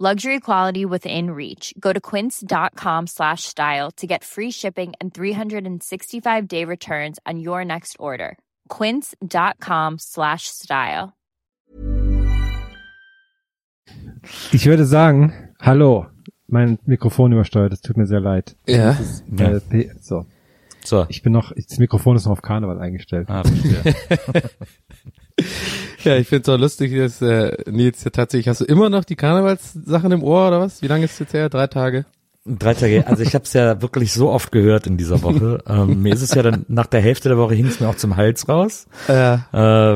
Luxury quality within reach. Go to quince.com slash style to get free shipping and 365 day returns on your next order. Quince.com slash style. Ich würde sagen, hallo, mein Mikrofon übersteuert, es tut mir sehr leid. Ja. Das ist, äh, P- so. So. Ich bin noch, das Mikrofon ist noch auf Karneval eingestellt. Ah, verstehe. ja, ich finde es auch lustig, dass äh, Nils ja tatsächlich, hast du immer noch die Karnevalssachen im Ohr oder was? Wie lange ist es jetzt her? Drei Tage? Drei Tage, also ich habe es ja wirklich so oft gehört in dieser Woche. ähm, mir ist es ja dann nach der Hälfte der Woche hing es mir auch zum Hals raus. Ja.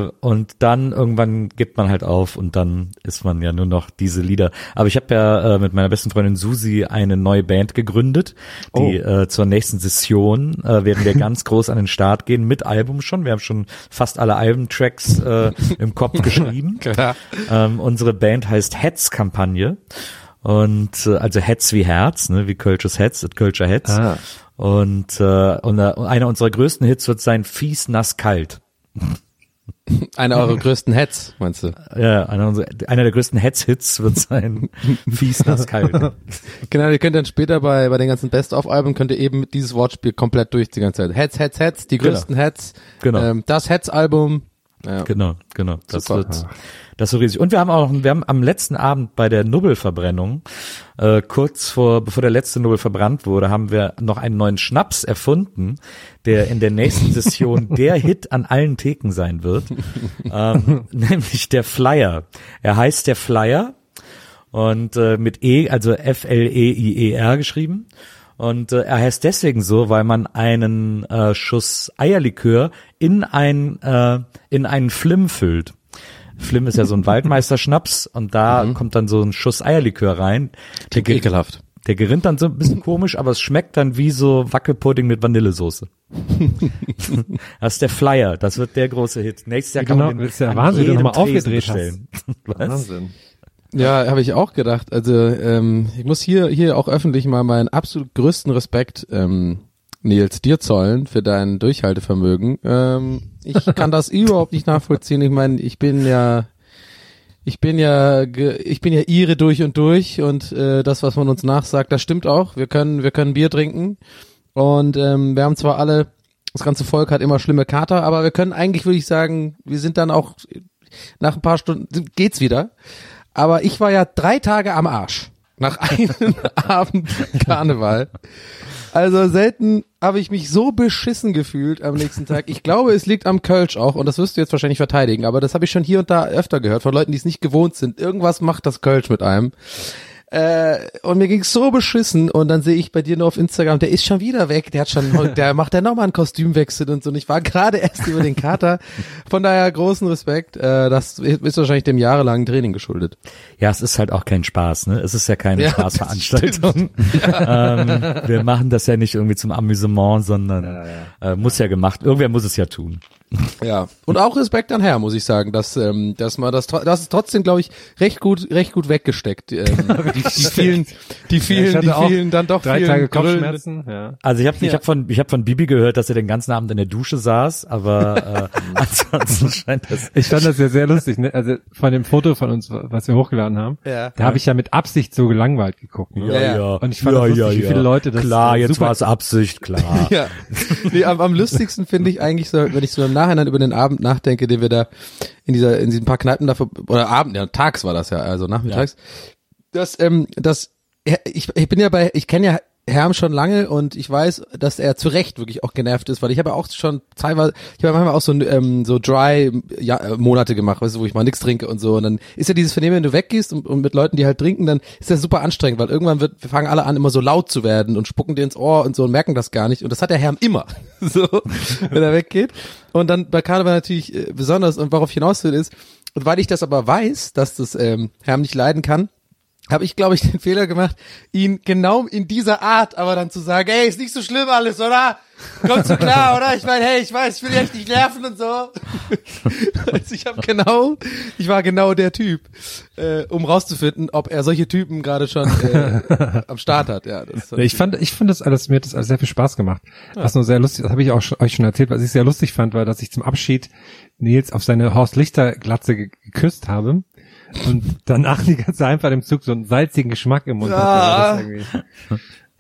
Äh, und dann irgendwann gibt man halt auf und dann ist man ja nur noch diese Lieder. Aber ich habe ja äh, mit meiner besten Freundin Susi eine neue Band gegründet, die äh, zur nächsten Session äh, werden wir ganz groß an den Start gehen mit Album schon. Wir haben schon fast alle Albumtracks äh, im Kopf geschrieben. Ähm, unsere Band heißt Hetz-Kampagne. Und äh, also Hetz wie Herz, ne, wie Kölsches Hetz, das Kölscher Hetz. Ah. Und, äh, und äh, einer unserer größten Hits wird sein Fies, nass, kalt. Einer eurer größten Hits, meinst du? Ja, einer, unserer, einer der größten Hetz-Hits wird sein Fies, nass, kalt. Genau, ihr könnt dann später bei, bei den ganzen Best-of-Alben könnt ihr eben dieses Wortspiel komplett durch die ganze Zeit. Hetz, Hetz, Hetz, die Genau. größten Hetz. Genau. Ähm, das Hetz-Album. Ja. Genau, genau. Das Super. wird, das ist so riesig. Und wir haben auch, wir haben am letzten Abend bei der Nubbelverbrennung, äh, kurz vor, bevor der letzte Nubbel verbrannt wurde, haben wir noch einen neuen Schnaps erfunden, der in der nächsten Session der Hit an allen Theken sein wird, ähm, nämlich der Flyer. Er heißt der Flyer und äh, mit E, also F-L-E-I-E-R geschrieben. Und äh, er heißt deswegen so, weil man einen äh, Schuss Eierlikör in ein äh, in einen Flim füllt. Flim ist ja so ein Waldmeisterschnaps und da kommt dann so ein Schuss Eierlikör rein. Der, ge- Ekelhaft. der gerinnt dann so ein bisschen komisch, aber es schmeckt dann wie so Wackelpudding mit Vanillesoße. das ist der Flyer, das wird der große Hit. Nächstes Jahr kann Genau, man den ist ja an Wahnsinn, jedem nochmal aufgedreht hast. Was? Wahnsinn. Ja, habe ich auch gedacht. Also ähm, ich muss hier hier auch öffentlich mal meinen absolut größten Respekt, ähm, Nils, dir zollen für dein Durchhaltevermögen. Ähm, ich kann das überhaupt nicht nachvollziehen. Ich meine, ich bin ja ich bin ja ich bin ja ihre durch und durch und äh, das, was man uns nachsagt, das stimmt auch. Wir können wir können Bier trinken und ähm, wir haben zwar alle das ganze Volk hat immer schlimme Kater, aber wir können eigentlich würde ich sagen, wir sind dann auch nach ein paar Stunden geht's wieder. Aber ich war ja drei Tage am Arsch. Nach einem Abend Karneval. Also selten habe ich mich so beschissen gefühlt am nächsten Tag. Ich glaube, es liegt am Kölsch auch und das wirst du jetzt wahrscheinlich verteidigen, aber das habe ich schon hier und da öfter gehört von Leuten, die es nicht gewohnt sind. Irgendwas macht das Kölsch mit einem. Äh, und mir ging's so beschissen und dann sehe ich bei dir nur auf Instagram, der ist schon wieder weg, der hat schon, der macht ja nochmal einen Kostümwechsel und so. Und ich war gerade erst über den Kater. Von daher großen Respekt. Äh, das ist wahrscheinlich dem jahrelangen Training geschuldet. Ja, es ist halt auch kein Spaß, ne? Es ist ja keine Ja, Spaßveranstaltung. ähm, wir machen das ja nicht irgendwie zum Amüsement, sondern Äh, muss ja gemacht. Irgendwer muss es ja tun. Ja. Und auch Respekt an Herr, muss ich sagen, dass, ähm, dass man das, das ist trotzdem, glaube ich, recht gut, recht gut weggesteckt. Ähm, die, die vielen, die vielen, hatte die vielen, dann doch Drei vielen Tage. Kopfschmerzen, ja. Also ich habe ich hab von ich habe von Bibi gehört, dass er den ganzen Abend in der Dusche saß, aber äh, ansonsten scheint das Ich fand das ja sehr lustig, ne? Also von dem Foto von uns, was wir hochgeladen haben, Ja. da habe ich ja mit Absicht so gelangweilt geguckt. Ne? Ja, ja. Und ich fand das lustig, wie viele Leute das, Klar, äh, jetzt war es Absicht, klar. Ja. Nee, am, am lustigsten finde ich eigentlich so, wenn ich so im Nachhinein über den Abend nachdenke, den wir da in dieser, in diesen paar Kneipen da, ver- oder Abend, ja, tags war das ja, also nachmittags, dass, ähm, dass, ja, ich, ich bin ja bei, ich kenne ja Herm schon lange und ich weiß, dass er zu Recht wirklich auch genervt ist, weil ich habe auch schon teilweise, ich habe manchmal auch so ähm, so dry ja, äh, Monate gemacht, weißt du, wo ich mal nichts trinke und so. Und dann ist ja dieses Vernehmen, wenn du weggehst und, und mit Leuten, die halt trinken, dann ist das super anstrengend, weil irgendwann wird, wir fangen alle an immer so laut zu werden und spucken dir ins Ohr und so und merken das gar nicht. Und das hat der Herm immer, so, wenn er weggeht. Und dann bei Karneval natürlich äh, besonders und worauf hinaus will ist, und weil ich das aber weiß, dass das ähm, Herm nicht leiden kann, habe ich, glaube ich, den Fehler gemacht, ihn genau in dieser Art aber dann zu sagen, hey, ist nicht so schlimm alles, oder? Kommst du klar, oder? Ich meine, hey, ich weiß, ich will dich echt nicht nerven und so. also ich habe genau, ich war genau der Typ, äh, um rauszufinden, ob er solche Typen gerade schon äh, am Start hat. Ja, das ich fand, ich fand das alles, mir hat das alles sehr viel Spaß gemacht. Was nur sehr lustig, das habe ich auch schon, euch schon erzählt, was ich sehr lustig fand, war, dass ich zum Abschied Nils auf seine Horst Lichter Glatze geküsst habe und danach die ganze einfach im Zug so einen salzigen Geschmack im Mund Ah. hatte.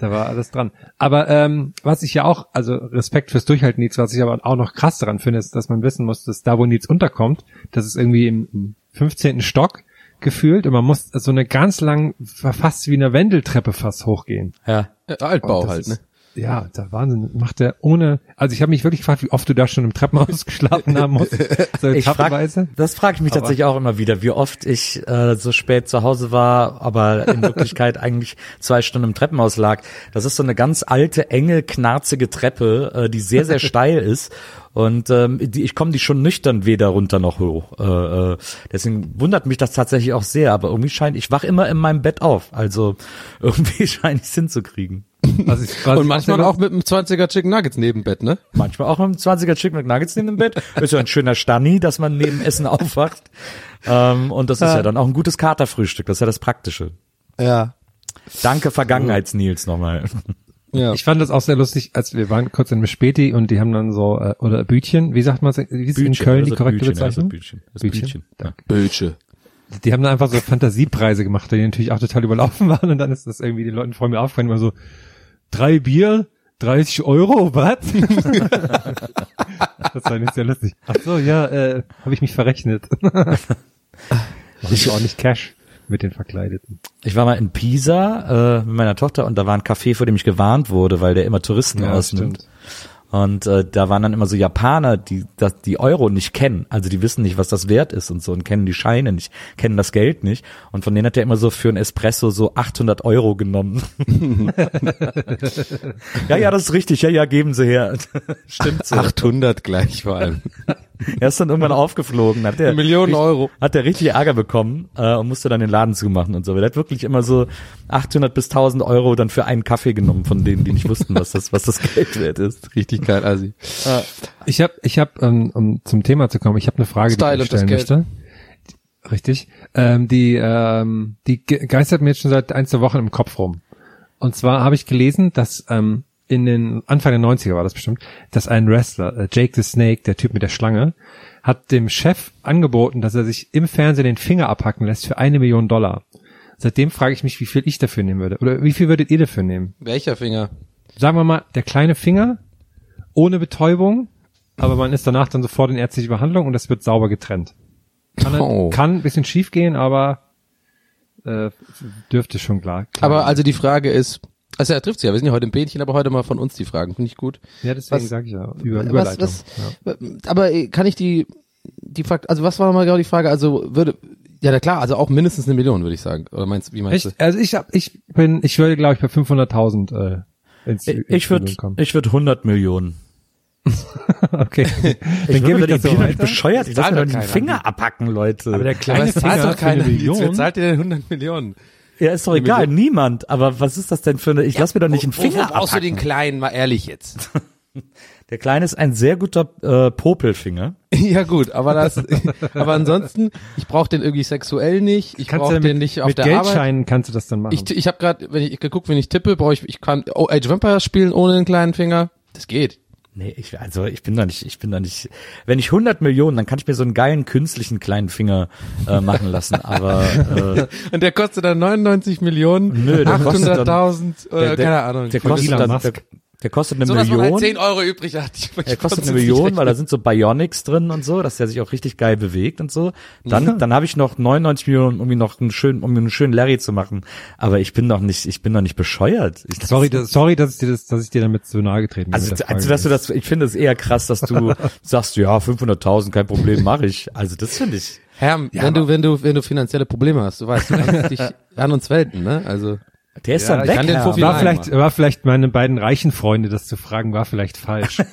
Da war alles dran. Aber ähm, was ich ja auch, also Respekt fürs Durchhalten, Nils, was ich aber auch noch krass daran finde, ist, dass man wissen muss, dass da, wo Nils unterkommt, das ist irgendwie im, im 15. Stock gefühlt und man muss so eine ganz lang, fast wie eine Wendeltreppe fast hochgehen. Ja. Altbau halt, ne? Ja, da Wahnsinn. Macht er ohne, also ich habe mich wirklich gefragt, wie oft du da schon im Treppenhaus geschlafen haben musst. So Ich frag, das frage ich mich Aber- tatsächlich auch immer wieder, wie oft ich äh, so spät zu Hause war, aber in Wirklichkeit eigentlich zwei Stunden im Treppenhaus lag. Das ist so eine ganz alte, enge, knarzige Treppe, äh, die sehr, sehr steil ist. Und ähm, die, ich komme die schon nüchtern weder runter noch hoch. Äh, äh, deswegen wundert mich das tatsächlich auch sehr. Aber irgendwie scheint, ich wach immer in meinem Bett auf. Also irgendwie scheint ich Sinn zu kriegen. Was ich, was Und manchmal auch mit einem 20er Chicken Nuggets neben Bett, ne? Manchmal auch mit einem 20er Chicken McNuggets neben dem Bett. Ist ja ein schöner Stani, dass man neben Essen aufwacht. Ähm, und das ist ja dann auch ein gutes Katerfrühstück. Das ist ja das Praktische. Ja. Danke Vergangenheits-Nils nochmal. Ja. Ich fand das auch sehr lustig, als wir waren kurz in Späti und die haben dann so, äh, oder Bütchen, wie sagt man wie ist in Köln die korrekte Bezeichnung? Bütchen. Das Bütchen. Bütchen. Ja. Bötsche. Die haben dann einfach so Fantasiepreise gemacht, die natürlich auch total überlaufen waren und dann ist das irgendwie den Leuten vor mir aufgefallen, immer so, drei Bier, 30 Euro, was? das war nicht sehr lustig. Ach so, ja, äh, habe ich mich verrechnet. Ich auch nicht Cash mit den Verkleideten. Ich war mal in Pisa äh, mit meiner Tochter und da war ein Café, vor dem ich gewarnt wurde, weil der immer Touristen Ja, ausnimmt. stimmt. Und äh, da waren dann immer so Japaner, die das, die Euro nicht kennen. Also die wissen nicht, was das wert ist und so und kennen die Scheine nicht, kennen das Geld nicht. Und von denen hat er immer so für ein Espresso so 800 Euro genommen. ja, ja, das ist richtig. Ja, ja, geben Sie her. Stimmt so. 800 gleich vor allem. Er ist dann irgendwann aufgeflogen. Hat der Millionen richtig- Euro. Hat der richtig Ärger bekommen äh, und musste dann den Laden zumachen und so. Der hat wirklich immer so 800 bis 1000 Euro dann für einen Kaffee genommen von denen, die nicht wussten, was das, was das Geld wert ist. Richtig geil, Assi. Ich habe, ich habe, ähm, um zum Thema zu kommen, ich habe eine Frage, Style die ich stellen möchte. Richtig. Ähm, die, ähm, die ge- geistert mir jetzt schon seit ein, zwei Wochen im Kopf rum. Und zwar habe ich gelesen, dass ähm, in den Anfang der 90er war das bestimmt, dass ein Wrestler, äh, Jake the Snake, der Typ mit der Schlange, hat dem Chef angeboten, dass er sich im Fernsehen den Finger abhacken lässt für eine Million Dollar. Seitdem frage ich mich, wie viel ich dafür nehmen würde. Oder wie viel würdet ihr dafür nehmen? Welcher Finger? sagen wir mal, der kleine Finger ohne Betäubung, aber man ist danach dann sofort in ärztliche Behandlung und es wird sauber getrennt. Kann, Oh. kann ein bisschen schief gehen, aber äh, dürfte schon klar. klar Aber also die Frage ist, also er trifft sie ja, wir sind ja heute im Bähnchen, aber heute mal von uns die Fragen, finde ich gut. ja, deswegen sage ich ja über, Überleitung. was, ja. aber äh, kann ich die, die Frage, also was war nochmal genau die Frage, also würde, ja na klar, also auch mindestens eine Million, würde ich sagen. Oder meinst wie meinst Ich, also ich hab, ich bin, ich würde glaube ich bei 500.000 äh, ins, Ich, ins ich würde, ich würde 100 Millionen. okay. Ich Dann gebe ich das die so weiter. bescheuert. Ich lasse mir den. Finger abhacken, Leute. Aber der kleine Finger zahlt doch für eine keiner. Wer Million. zahlt dir denn 100 Millionen? ja, ist doch egal. Niemand. Aber was ist das denn für eine, ich lass mir doch nicht einen Finger brauchst du abhacken. den kleinen, mal ehrlich jetzt? Der Kleine ist ein sehr guter äh, Popelfinger. ja gut, aber das, aber ansonsten, ich brauche den irgendwie sexuell nicht, ich brauche du den mit, nicht auf mit der Arbeit. Geldscheinen kannst du das dann machen. Ich, ich habe gerade, wenn ich geguckt, wenn ich tippe, brauche ich, ich kann oh, Age of Empires spielen ohne den kleinen Finger. Das geht. Nee, ich, also ich bin da nicht, ich bin da nicht, wenn ich 100 Millionen, dann kann ich mir so einen geilen künstlichen kleinen Finger äh, machen lassen, aber äh, Und der kostet dann 99 Millionen, Nö, der kostet dann- 800.000 oder der, der, keine Ahnung. der Von kostet dann, der, Der kostet eine So, dass man halt Million. 10 Euro übrig hat. Ich- ich Er kostet eine Million, weil da sind so Bionics drin und so, dass der sich auch richtig geil bewegt und so. Dann, dann habe ich noch 99 Millionen, um ihn noch einen schönen, um mir einen schönen Larry zu machen. Aber ich bin doch nicht, ich bin doch nicht bescheuert. Ich, Sorry, das, sorry, dass ich dir das, dass ich dir damit so nahe getreten bin. Also, der also dass du das, ich finde es eher krass, dass du sagst, ja, 500.000, kein Problem, mache ich. Also das finde ich. Herr, wenn du, wenn du, wenn du finanzielle Probleme hast, du weißt, du kannst dich an uns wenden, ne? Also, Der ist Ja, dann ich weg. Fuffi war vielleicht, war vielleicht meine beiden reichen Freunde, das zu fragen, war vielleicht falsch.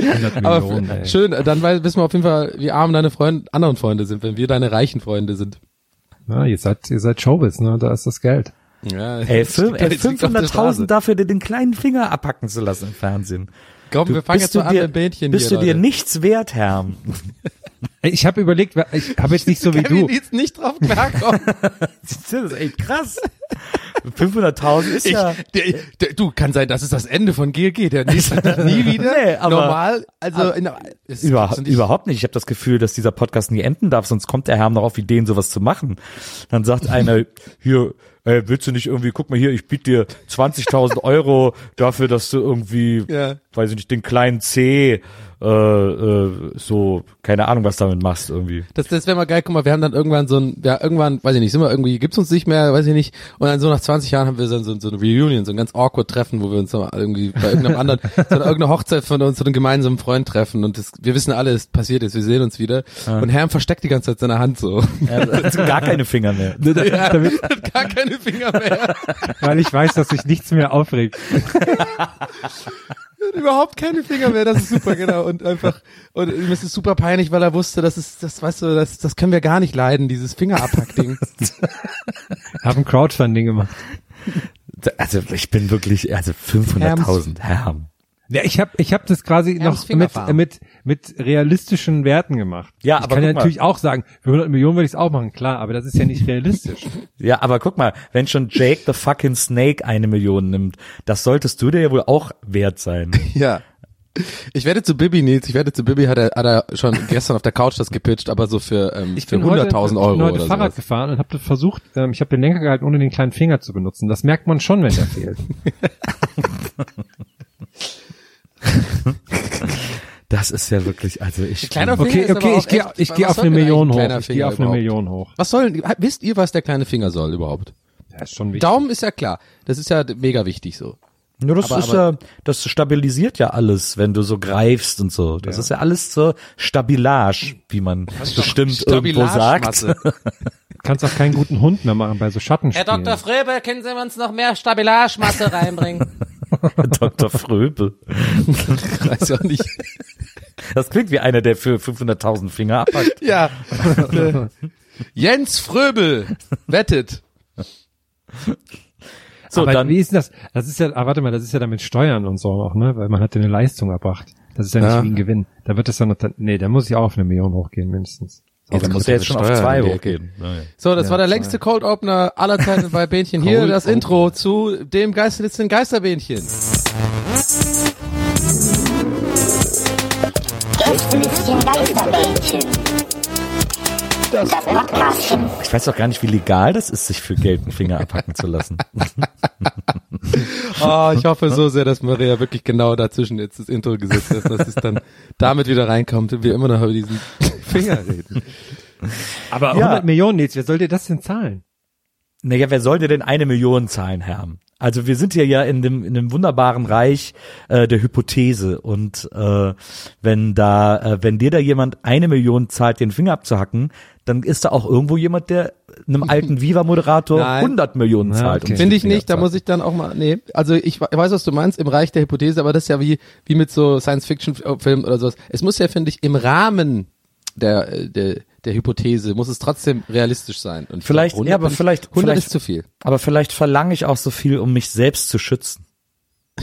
100 aber Millionen, ey. schön, dann wissen wir auf jeden Fall, wie arm deine Freunde, anderen Freunde sind, wenn wir deine reichen Freunde sind. Ja, ihr seid, ihr seid Showbiz, ne? Da ist das Geld. Ja, Ey, fünf- ey, Das liegt auf der Straße. 500.000 dafür, dir den kleinen Finger abhacken zu lassen im Fernsehen. Komm, wir fangen jetzt du mal an dir, mit Bähnchen bist hier, du dir Leute. nichts wert, Herr? Ich habe überlegt, ich habe jetzt nicht so wie Kevin du. jetzt nicht drauf klarkommen. Das ist echt krass. 500.000 ist Ich, ja. der, der, du, kann sein, das ist das Ende von GLG, der nächste nie wieder. Nee, aber- Normal, also, in, es Über, nicht- überhaupt nicht. Ich habe das Gefühl, dass dieser Podcast nie enden darf, sonst kommt der Herr noch auf Ideen, sowas zu machen. Dann sagt einer, hier, äh, willst du nicht irgendwie, guck mal hier, ich biete dir 20.000 Euro dafür, dass du irgendwie, Ja. weiß ich nicht, den kleinen C, äh, äh, so, keine Ahnung, was damit machst irgendwie. Das, das wäre mal geil, guck mal, wir haben dann irgendwann so ein, ja, irgendwann, weiß ich nicht, sind wir irgendwie, gibt's uns nicht mehr, weiß ich nicht, und dann so nach 20 Jahren haben wir so, so, so eine Reunion, so ein ganz awkward Treffen, wo wir uns noch irgendwie bei irgendeinem anderen, so eine, irgendeine Hochzeit von uns, so einem gemeinsamen Freund treffen und das, wir wissen alle, es passiert ist, wir sehen uns wieder und Herm versteckt die ganze Zeit seine Hand so. Ja, gar keine Finger mehr. Damit, Hat gar keine Finger mehr. weil ich weiß, dass sich nichts mehr aufregt. überhaupt keine Finger mehr, das ist super, genau. Und einfach, und ihm ist es super peinlich, weil er wusste, das ist, das, weißt du, das, das können wir gar nicht leiden, dieses Fingerabhack-Ding. Haben Crowdfunding gemacht. Also ich bin wirklich, also 500.000 Herr. Ja, ich habe ich hab das quasi Herms noch mit, äh, mit mit realistischen Werten gemacht. Ja, ich aber kann ja mal. natürlich auch sagen, für 100 Millionen würde ich es auch machen, klar, aber das ist ja nicht realistisch. Ja, aber guck mal, wenn schon Jake the fucking Snake eine Million nimmt, das solltest du dir ja wohl auch wert sein. Ja. Ich werde zu Bibi, Nils, ich werde zu Bibi, hat er, hat er schon gestern auf der Couch das gepitcht, aber so für, ähm, Ich für bin heute, 100.000 ich Euro bin heute oder Fahrrad sowas. gefahren und habe versucht, ähm, ich habe den Lenker gehalten, ohne den kleinen Finger zu benutzen. Das merkt man schon, wenn der fehlt. Das ist ja wirklich, also ich. Kleiner Finger Okay, ist okay, ich gehe ich gehe auf eine Million hoch. Ich gehe auf eine? Million hoch. Was soll, wisst ihr, was der kleine Finger soll überhaupt? Das ist schon wichtig. Daumen ist ja klar. Das ist ja mega wichtig so. Nur das Aber- ist aber- ja, das stabilisiert ja alles, wenn du so greifst und so. Das ist ja alles zur Stabilage, wie man bestimmt irgendwo sagt. Kannst auch keinen guten Hund mehr machen bei so Schattenspielen. Fröbe, können Sie uns noch mehr Stabilagemasse reinbringen? Dr. Fröbel. Weiß auch nicht. Das klingt wie einer, der für 500.000 Finger abpackt. Ja. Jens Fröbel wettet. So, aber dann, wie ist denn das? Das ist ja, ah, warte mal, das ist ja dann mit Steuern und so auch, ne? Weil man hat ja eine Leistung erbracht. Das ist ja nicht Ja. wie ein Gewinn. Da wird noch, dann, nee, da muss ich auch auf eine Million hochgehen, mindestens. Jetzt muss der jetzt schon auf Steuern zwei in die hochgehen. So, das war der längste Cold Opener aller Zeiten bei Bähnchen. Hier das. Intro zu dem Geisterlitzten Geisterbähnchen. Gästelistchen Geisterbällchen. Das. Ich weiß doch gar nicht, wie legal das ist, sich für Geld einen Finger abhacken zu lassen. Oh, ich hoffe so sehr, dass Maria wirklich genau dazwischen jetzt das Intro gesetzt hat, dass es dann damit wieder reinkommt und wir immer noch über diesen Finger reden. Aber Ja. 100 Millionen, Nils, wer soll dir das denn zahlen? Naja, wer soll dir denn eine Million zahlen, Herr? Also wir sind hier ja in dem, in dem wunderbaren Reich äh, der Hypothese und äh, wenn da, äh, wenn dir da jemand eine Million zahlt, den Finger abzuhacken, dann ist da auch irgendwo jemand, der einem alten Viva-Moderator Nein. 100 Millionen zahlt. okay. um Finde ich nicht, da muss ich dann auch mal, nee, also ich, ich weiß, was du meinst, im Reich der Hypothese, aber das ist ja wie, wie mit so Science-Fiction-Filmen oder sowas. Es muss ja, finde ich, im Rahmen der, äh, der, der Hypothese muss es trotzdem realistisch sein. Und ich Vielleicht- glaub, ja, aber ich- vielleicht- 100 vielleicht- ist zu viel. Aber vielleicht verlange ich auch so viel, um mich selbst zu schützen.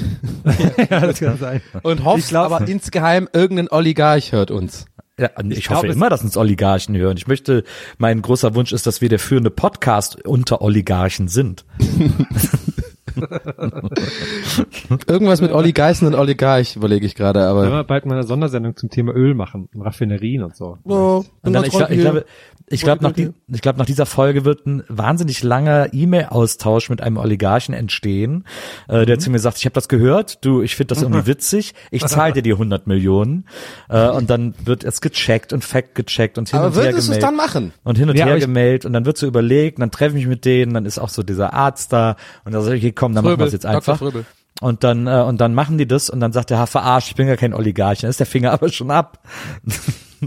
ja, das kann sein. Und hoffst Ich glaub- aber insgeheim, irgendein Oligarch hört uns. Ja, ich, glaub, hoffe es- immer, dass uns Oligarchen hören. Ich möchte, mein großer Wunsch ist, dass wir der führende Podcast unter Oligarchen sind. Irgendwas mit Olli Geißen und Olli Garch überlege ich gerade, Wenn aber. wir bald mal eine Sondersendung zum Thema Öl machen, und Raffinerien und so. Oh, Und dann, ich, glaub- ich glaube, ich glaube, nach, die, ich glaube, nach dieser Folge wird ein wahnsinnig langer E-Mail-Austausch mit einem Oligarchen entstehen, äh, der zu mir sagt, ich habe das gehört, du, ich finde das irgendwie witzig, ich zahle dir die 100 Millionen. Äh, und dann wird es gecheckt und fact gecheckt und hin aber und her würdest du es gemeldet. dann machen? Und hin und Ja, her gemeldet und dann wird so überlegt, und dann treffe ich mich mit denen, dann ist auch so dieser Arzt da und dann sage ich, okay, komm, dann machen wir es jetzt einfach. Fröbel. Und dann, äh, und dann machen die das und dann sagt der, ha, verarscht, ich bin gar kein Oligarch, dann ist der Finger aber schon ab.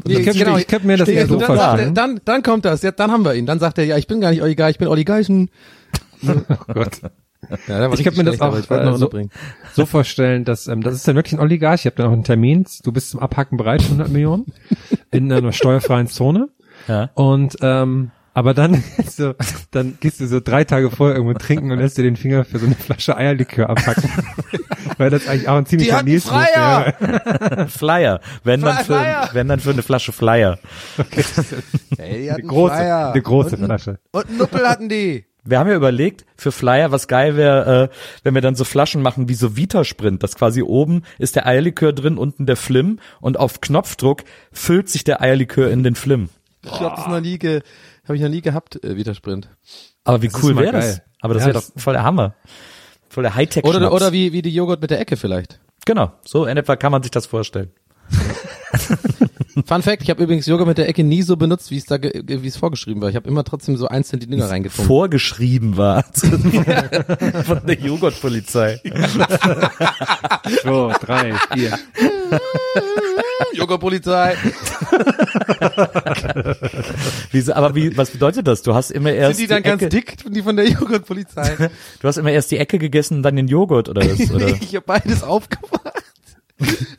Nee, könnte- ich könnte mir das eher so dann, sagt vorstellen. er- dann, dann kommt das, ja, dann haben wir ihn. Dann sagt er, ja, ich bin gar nicht Olli Garch, ich bin Olli Geichen. Oh Gott. Ja, Ich könnte mir das auch ich äh, so, so vorstellen, dass ähm, das ist dann wirklich ein Oligarch. Ihr habt dann auch einen Termin. Du bist zum Abhacken bereit, 100 Millionen in einer steuerfreien Zone. Ja. Und ähm, aber dann so, dann gehst du so drei Tage vorher irgendwo trinken und lässt dir den Finger für so eine Flasche Eierlikör abhacken. Weil das eigentlich auch ein ziemlicher Nils-Move Freier! wäre. Flyer, wenn dann, für, Flyer. wenn dann für eine Flasche Flyer. Hey, die Eine große, eine große und, Flasche. Und einen Nuppel hatten die. Wir haben ja überlegt, für Flyer, was geil wäre, äh, wenn wir dann so Flaschen machen wie so Vita-Sprint, dass quasi oben ist der Eierlikör drin, unten der Flim und auf Knopfdruck füllt sich der Eierlikör in den Flim. Ich glaube, das noch nie, ge, habe ich noch nie gehabt, äh, Vita-Sprint. Aber wie ist cool wäre das? Aber das Ja, wäre doch das- voll der Hammer. Voll der Hightech Oder, oder wie, wie die Joghurt mit der Ecke vielleicht. Genau, so in etwa kann man sich das vorstellen. Fun Fact, ich habe übrigens Joghurt mit der Ecke nie so benutzt, wie es da, wie es vorgeschrieben war. Ich habe immer trotzdem so einzeln die Dinger reingetrunken. Vorgeschrieben war von der Joghurtpolizei. So, drei, vier. Joghurtpolizei. Wieso, aber wie, was bedeutet das? Du hast immer erst Sind die dann ganz Ecke, dick, die von der Joghurtpolizei? du hast immer erst die Ecke gegessen und dann den Joghurt oder was? Oder? nee, ich habe beides aufgemacht.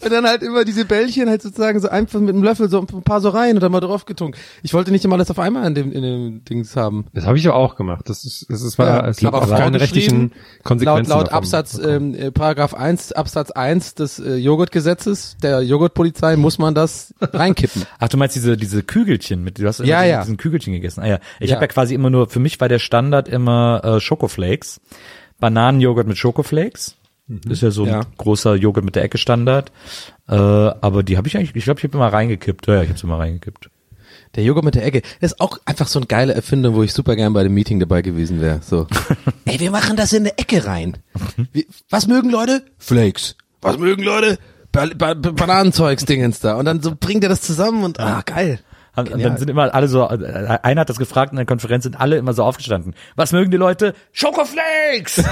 Und dann halt immer diese Bällchen halt sozusagen so einfach mit einem Löffel so ein paar so rein und dann mal drauf getunkt. Ich wollte nicht immer alles auf einmal in dem, in dem Dings haben. Das habe ich ja auch gemacht. Das ist, das ist war, Ja, es aber aber keine rechtlichen Laut, Konsequenzen. laut davon Absatz, ähm, äh, Paragraph 1, Absatz 1 des äh, Joghurtgesetzes, der Joghurtpolizei, muss man das reinkippen. Ach, du meinst diese, diese Kügelchen mit, du hast immer Ja, diesen, ja. diesen Kügelchen gegessen. Ah ja, ich Ja. habe ja quasi immer nur, für mich war der Standard immer äh, Schokoflakes. Bananenjoghurt mit Schokoflakes. Ist ja so ein Ja. großer Joghurt mit der Ecke Standard. Äh, aber die habe ich eigentlich, ich glaube, ich habe immer reingekippt. Ja, ich habe immer reingekippt. Der Joghurt mit der Ecke, das ist auch einfach so eine geile Erfindung, wo ich super gern bei dem Meeting dabei gewesen wäre. So, ey, wir machen das in eine Ecke rein. Wie, was mögen Leute? Flakes. Was mögen Leute? Ba ba Bananenzeugs-Dingens da. Und dann so bringt er das zusammen und, ah, geil. Genial. dann sind immer alle so, äh, einer hat das gefragt in der Konferenz, sind alle immer so aufgestanden. Was mögen die Leute? Schokoflakes!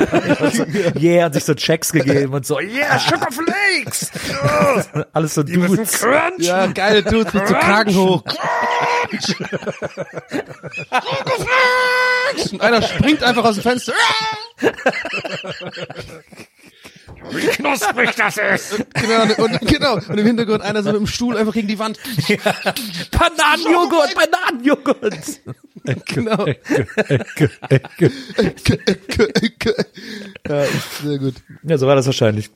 Yeah, hat sich so Checks gegeben und so, yeah, Schokoflakes! Oh, alles so Dudes. Ja, geile Dudes mit so Kragen hoch. Und einer springt einfach aus dem Fenster. Wie knusprig das ist! Genau, und, und, genau. Und im Hintergrund einer so mit dem Stuhl einfach gegen die Wand. Bananenjoghurt, Bananenjoghurt! Genau. Ecke, Ecke. Ja, ist sehr gut. Ja, so war das wahrscheinlich.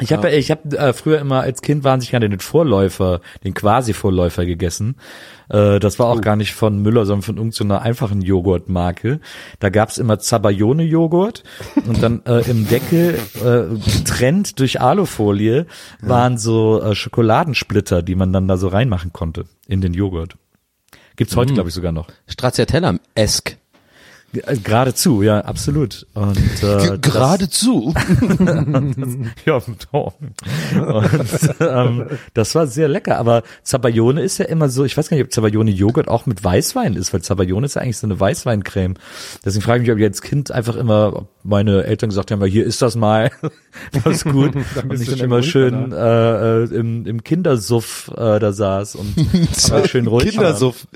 Ich habe ja. ich habe äh, früher immer als Kind wahnsinnig gerne den Vorläufer, den Quasi-Vorläufer gegessen. Äh, das war auch gar nicht von Müller, sondern von irgendeiner einfachen Joghurtmarke. Da gab's immer Zabayone-Joghurt und dann äh, im Deckel äh, getrennt durch Alufolie waren so äh, Schokoladensplitter, die man dann da so reinmachen konnte in den Joghurt. Gibt's heute, glaube ich, sogar noch. Stracciatella-esk. Äh, Geradezu, ja, absolut. Und äh, Geradezu. Ja. Und, ähm, das war sehr lecker, aber Zabayone ist ja immer so, ich weiß gar nicht, ob Zabayone Joghurt auch mit Weißwein ist, weil Zabayone ist ja eigentlich so eine Weißweincreme. Deswegen frage ich mich, ob ich als Kind einfach immer, meine Eltern gesagt haben, ja, hier ist das mal, das ist gut. und bist ich dann immer schön äh, äh, im, im Kindersuff äh, da saß und aber schön ruhig war. Kindersuff.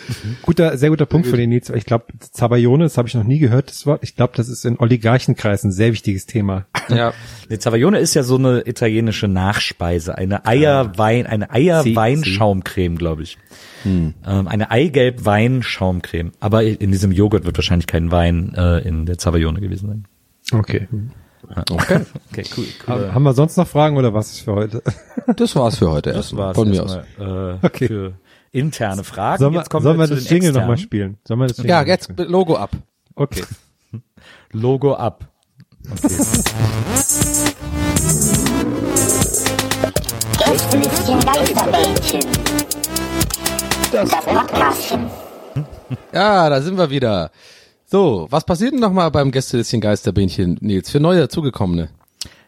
Guter, sehr guter Punkt von den Nils. Ich glaube, Zabayone, das habe ich noch nie gehört, das Wort. Ich glaube, das ist in Oligarchenkreisen ein sehr wichtiges Thema. Ja. Nee, Zabayone ist ja so eine italienische Nachspeise, eine Eierwein, eine Eierweinschaumcreme, glaube ich. Ähm, eine Eigelb-Weinschaumcreme. Aber in diesem Joghurt wird wahrscheinlich kein Wein äh, in der Zabayone gewesen sein. Okay. Okay. Okay, cool. Haben haben wir sonst noch Fragen oder was ist für heute? Das war's für heute Das erstmal. war's Von mir aus. erstmal, äh, Okay. für interne Fragen. Sollen wir, Jetzt kommen sollen wir das Jingle nochmal spielen? Sollen wir das Jingle Ja, mal jetzt spielen? Logo ab. Okay. Logo ab. Gästelistchen Geisterbällchen. Das Podcastchen. Ja, da sind wir wieder. So, was passiert denn nochmal beim Gästelistchen Geisterbähnchen, Nils, für neue dazugekommene?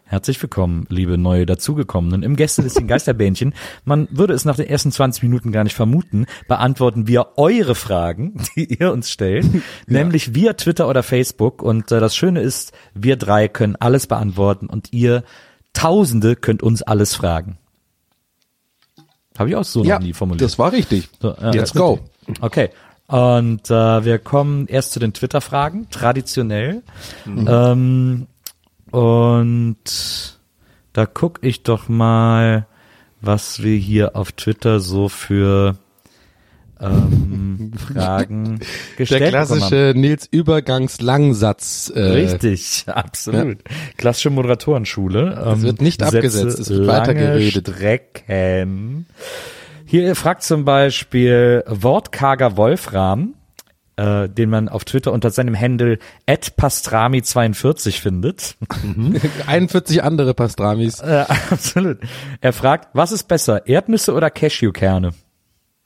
Herzlich willkommen, liebe neue Dazugekommenen. Im Gästelistchen Geisterbähnchen, man würde es nach den ersten 20 Minuten gar nicht vermuten, beantworten wir eure Fragen, die ihr uns stellt, nämlich via Twitter oder Facebook. Und äh, das Schöne ist, wir drei können alles beantworten und ihr Tausende könnt uns alles fragen. Habe ich auch so noch nie formuliert. das war richtig. So, ja, Let's go. Okay. Und äh, wir kommen erst zu den Twitter-Fragen, traditionell. Ähm, und da guck ich doch mal, was wir hier auf Twitter so für ähm, Fragen Der gestellt bekommen haben. klassische Nils Übergangslangsatz. Äh, Richtig, absolut. Klassische Moderatorenschule. Ähm, wird nicht Sätze abgesetzt, es wird weitergeredet. Strecken. Hier fragt zum Beispiel Wortkarger Wolfram, äh, den man auf Twitter unter seinem Handle @pastrami42 findet. 41 andere Pastramis. äh, absolut. Er fragt, was ist besser, Erdnüsse oder Cashewkerne?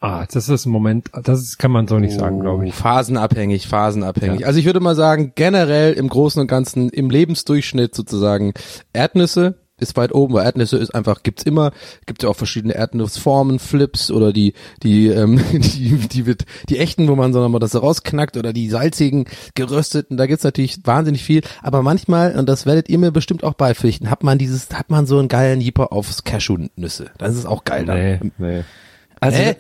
Ah, das ist ein Moment, das kann man so nicht sagen, glaube ich. Phasenabhängig, phasenabhängig. Also ich würde mal sagen, generell im Großen und Ganzen im Lebensdurchschnitt sozusagen Erdnüsse ist weit oben, weil Erdnüsse ist einfach, gibt's immer, gibt's ja auch verschiedene Erdnussformen, Flips oder die, die, ähm, die, die wird, die echten, wo man so nochmal das rausknackt oder die salzigen, gerösteten, da gibt's natürlich wahnsinnig viel, aber manchmal, und das werdet ihr mir bestimmt auch beipflichten, hat man dieses, hat man so einen geilen Jeeper aufs Cashewnüsse. Das ist auch geil dann. Nee, nee. Also, Hä?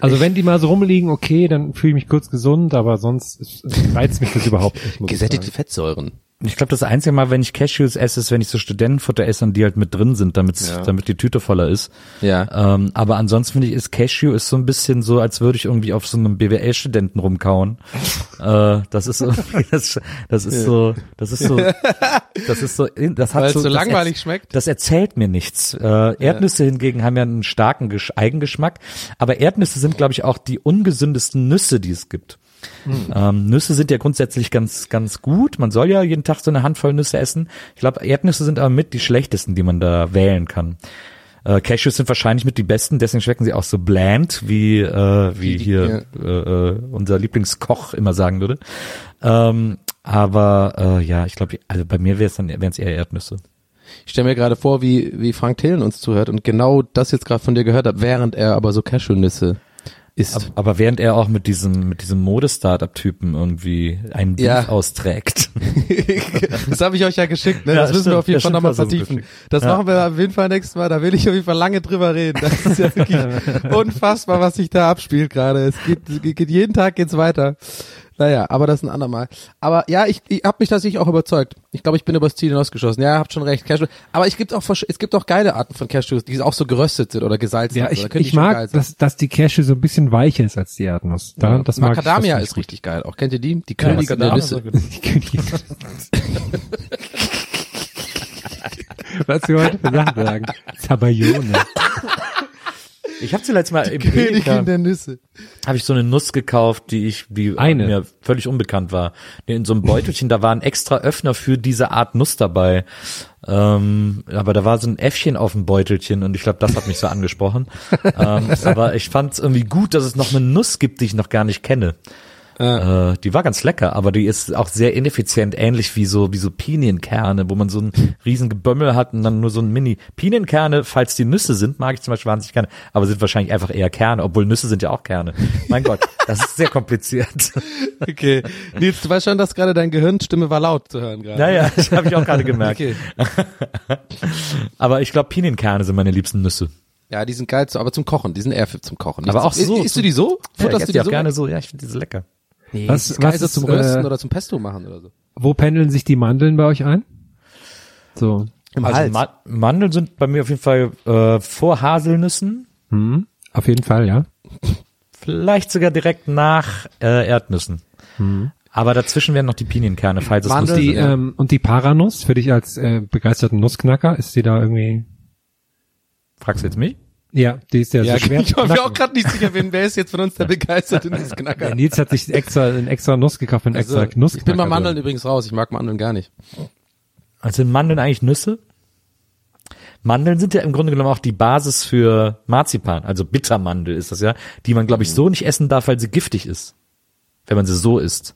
Also wenn die mal so rumliegen, okay, dann fühle ich mich kurz gesund, aber sonst reizt mich das überhaupt nicht. Gesättigte. Fettsäuren. Ich glaube, das einzige Mal, wenn ich Cashews esse, ist, wenn ich so Studentenfutter esse und die halt mit drin sind, damit damit die Tüte voller ist. Ja. Ähm, aber ansonsten finde ich, ist Cashew ist so ein bisschen so, als würde ich irgendwie auf so einem BWL-Studenten rumkauen. äh, das ist irgendwie, das, das ist so, das ist so, das ist so, das hat Weil so, so das langweilig erz- schmeckt? Das erzählt mir nichts. Äh, Erdnüsse hingegen haben ja einen starken Gesch Eigengeschmack, aber Erdnüsse sind, glaube ich, auch die ungesündesten Nüsse, die es gibt. Ähm, Nüsse sind ja grundsätzlich ganz, ganz gut. Man soll ja jeden Tag so eine Handvoll Nüsse essen. Ich glaube, Erdnüsse sind aber mit die schlechtesten, die man da wählen kann. Äh, Cashews sind wahrscheinlich mit die besten, deswegen schmecken sie auch so bland, wie, äh, wie hier äh, äh, unser Lieblingskoch immer sagen würde. Ähm, aber äh, ja, ich glaube, also bei mir wäre es dann wären es eher Erdnüsse. Ich stelle mir gerade vor, wie, wie Frank Thelen uns zuhört und genau das jetzt gerade von dir gehört hat, während er aber so Cashewnüsse isst. Aber, aber während er auch mit diesem mit diesem Mode-Startup-Typen irgendwie einen Beef Ja. austrägt. das habe ich euch ja geschickt, ne? Ja, das müssen wir stimmt. auf jeden Fall nochmal vertiefen. Das Ja. machen wir auf jeden Fall nächstes Mal, da will ich auf jeden Fall lange drüber reden. Das ist ja wirklich unfassbar, was sich da abspielt gerade. Es geht, es geht jeden Tag geht's weiter. Naja, aber das ist ein andermal. Aber ja, ich, ich habe mich tatsächlich auch überzeugt. Ich glaube, ich bin übers Ziel hinausgeschossen. Ja, ihr habt schon recht. Cashew. Aber es gibt auch es gibt auch geile Arten von Cashews, die auch so geröstet sind oder gesalzen. Ja, sind. ich, ich geil mag, dass, dass die Cashew so ein bisschen weicher ist als die Erdnuss. Da, das mag ich, Macadamia das ist richtig geil. Auch kennt ihr die? Die Ja, Königin der Macadamia Nüsse. ich. Die Königin. Was wir heute für Sachen sagen. Zabayone. Ich habe zuletzt mal im Königin Edeka- der Nüsse. habe ich so eine Nuss gekauft, die ich, die Eine. mir völlig unbekannt war. In so einem Beutelchen, da war ein extra Öffner für diese Art Nuss dabei. Ähm, aber da war so ein Äffchen auf dem Beutelchen und ich glaube, das hat mich so angesprochen. ähm, aber ich fand es irgendwie gut, dass es noch eine Nuss gibt, die ich noch gar nicht kenne. Äh, die war ganz lecker, aber die ist auch sehr ineffizient, ähnlich wie so wie so Pinienkerne, wo man so ein riesen Gebömmel hat und dann nur so ein Mini Pinienkerne, falls die Nüsse sind, mag ich zum Beispiel wahnsinnig gerne, aber sind wahrscheinlich einfach eher Kerne, obwohl Nüsse sind ja auch Kerne. Mein Gott, das ist sehr kompliziert. Okay. Nils, du weißt schon, dass gerade deine Gehirnstimme war laut zu hören gerade. Naja, das habe ich auch gerade gemerkt. Okay. Aber ich glaube, Pinienkerne sind meine liebsten Nüsse. Ja, die sind geil, aber zum Kochen. Die sind eher für zum Kochen. Aber auch so Isst du die so? Ja, ich Futterst esse du die die auch so? gerne so. Ja, ich finde diese lecker. Nee, Was- das was so ist, zum Rösten äh, oder zum Pesto machen oder so. Wo pendeln sich die Mandeln bei euch ein? So. Im Also Ma Mandeln sind bei mir auf jeden Fall äh, vor Haselnüssen, Hm, auf jeden Fall, ja. vielleicht sogar direkt nach äh, Erdnüssen. Aber dazwischen werden noch die Pinienkerne, falls es Mandeln, Nüsse Die, ja. ähm, und die Paranuss, für dich als äh, begeisterten Nussknacker, ist die da irgendwie... Fragst du jetzt mich? Ja, die ist ja, Ja, so schwer ich war mir auch gerade nicht sicher, wen, wer ist jetzt von uns der begeisterte Nussknacker. Der Nils hat sich extra, einen extra Nuss gekauft, einen Also, extra Nussknacker. ich bin bei Mandeln drin. übrigens raus. Ich mag Mandeln gar nicht. Also sind Mandeln eigentlich Nüsse? Mandeln sind ja im Grunde genommen auch die Basis für Marzipan, also Bittermandel ist das ja, die man glaube ich so nicht essen darf, weil sie giftig ist, wenn man sie so isst.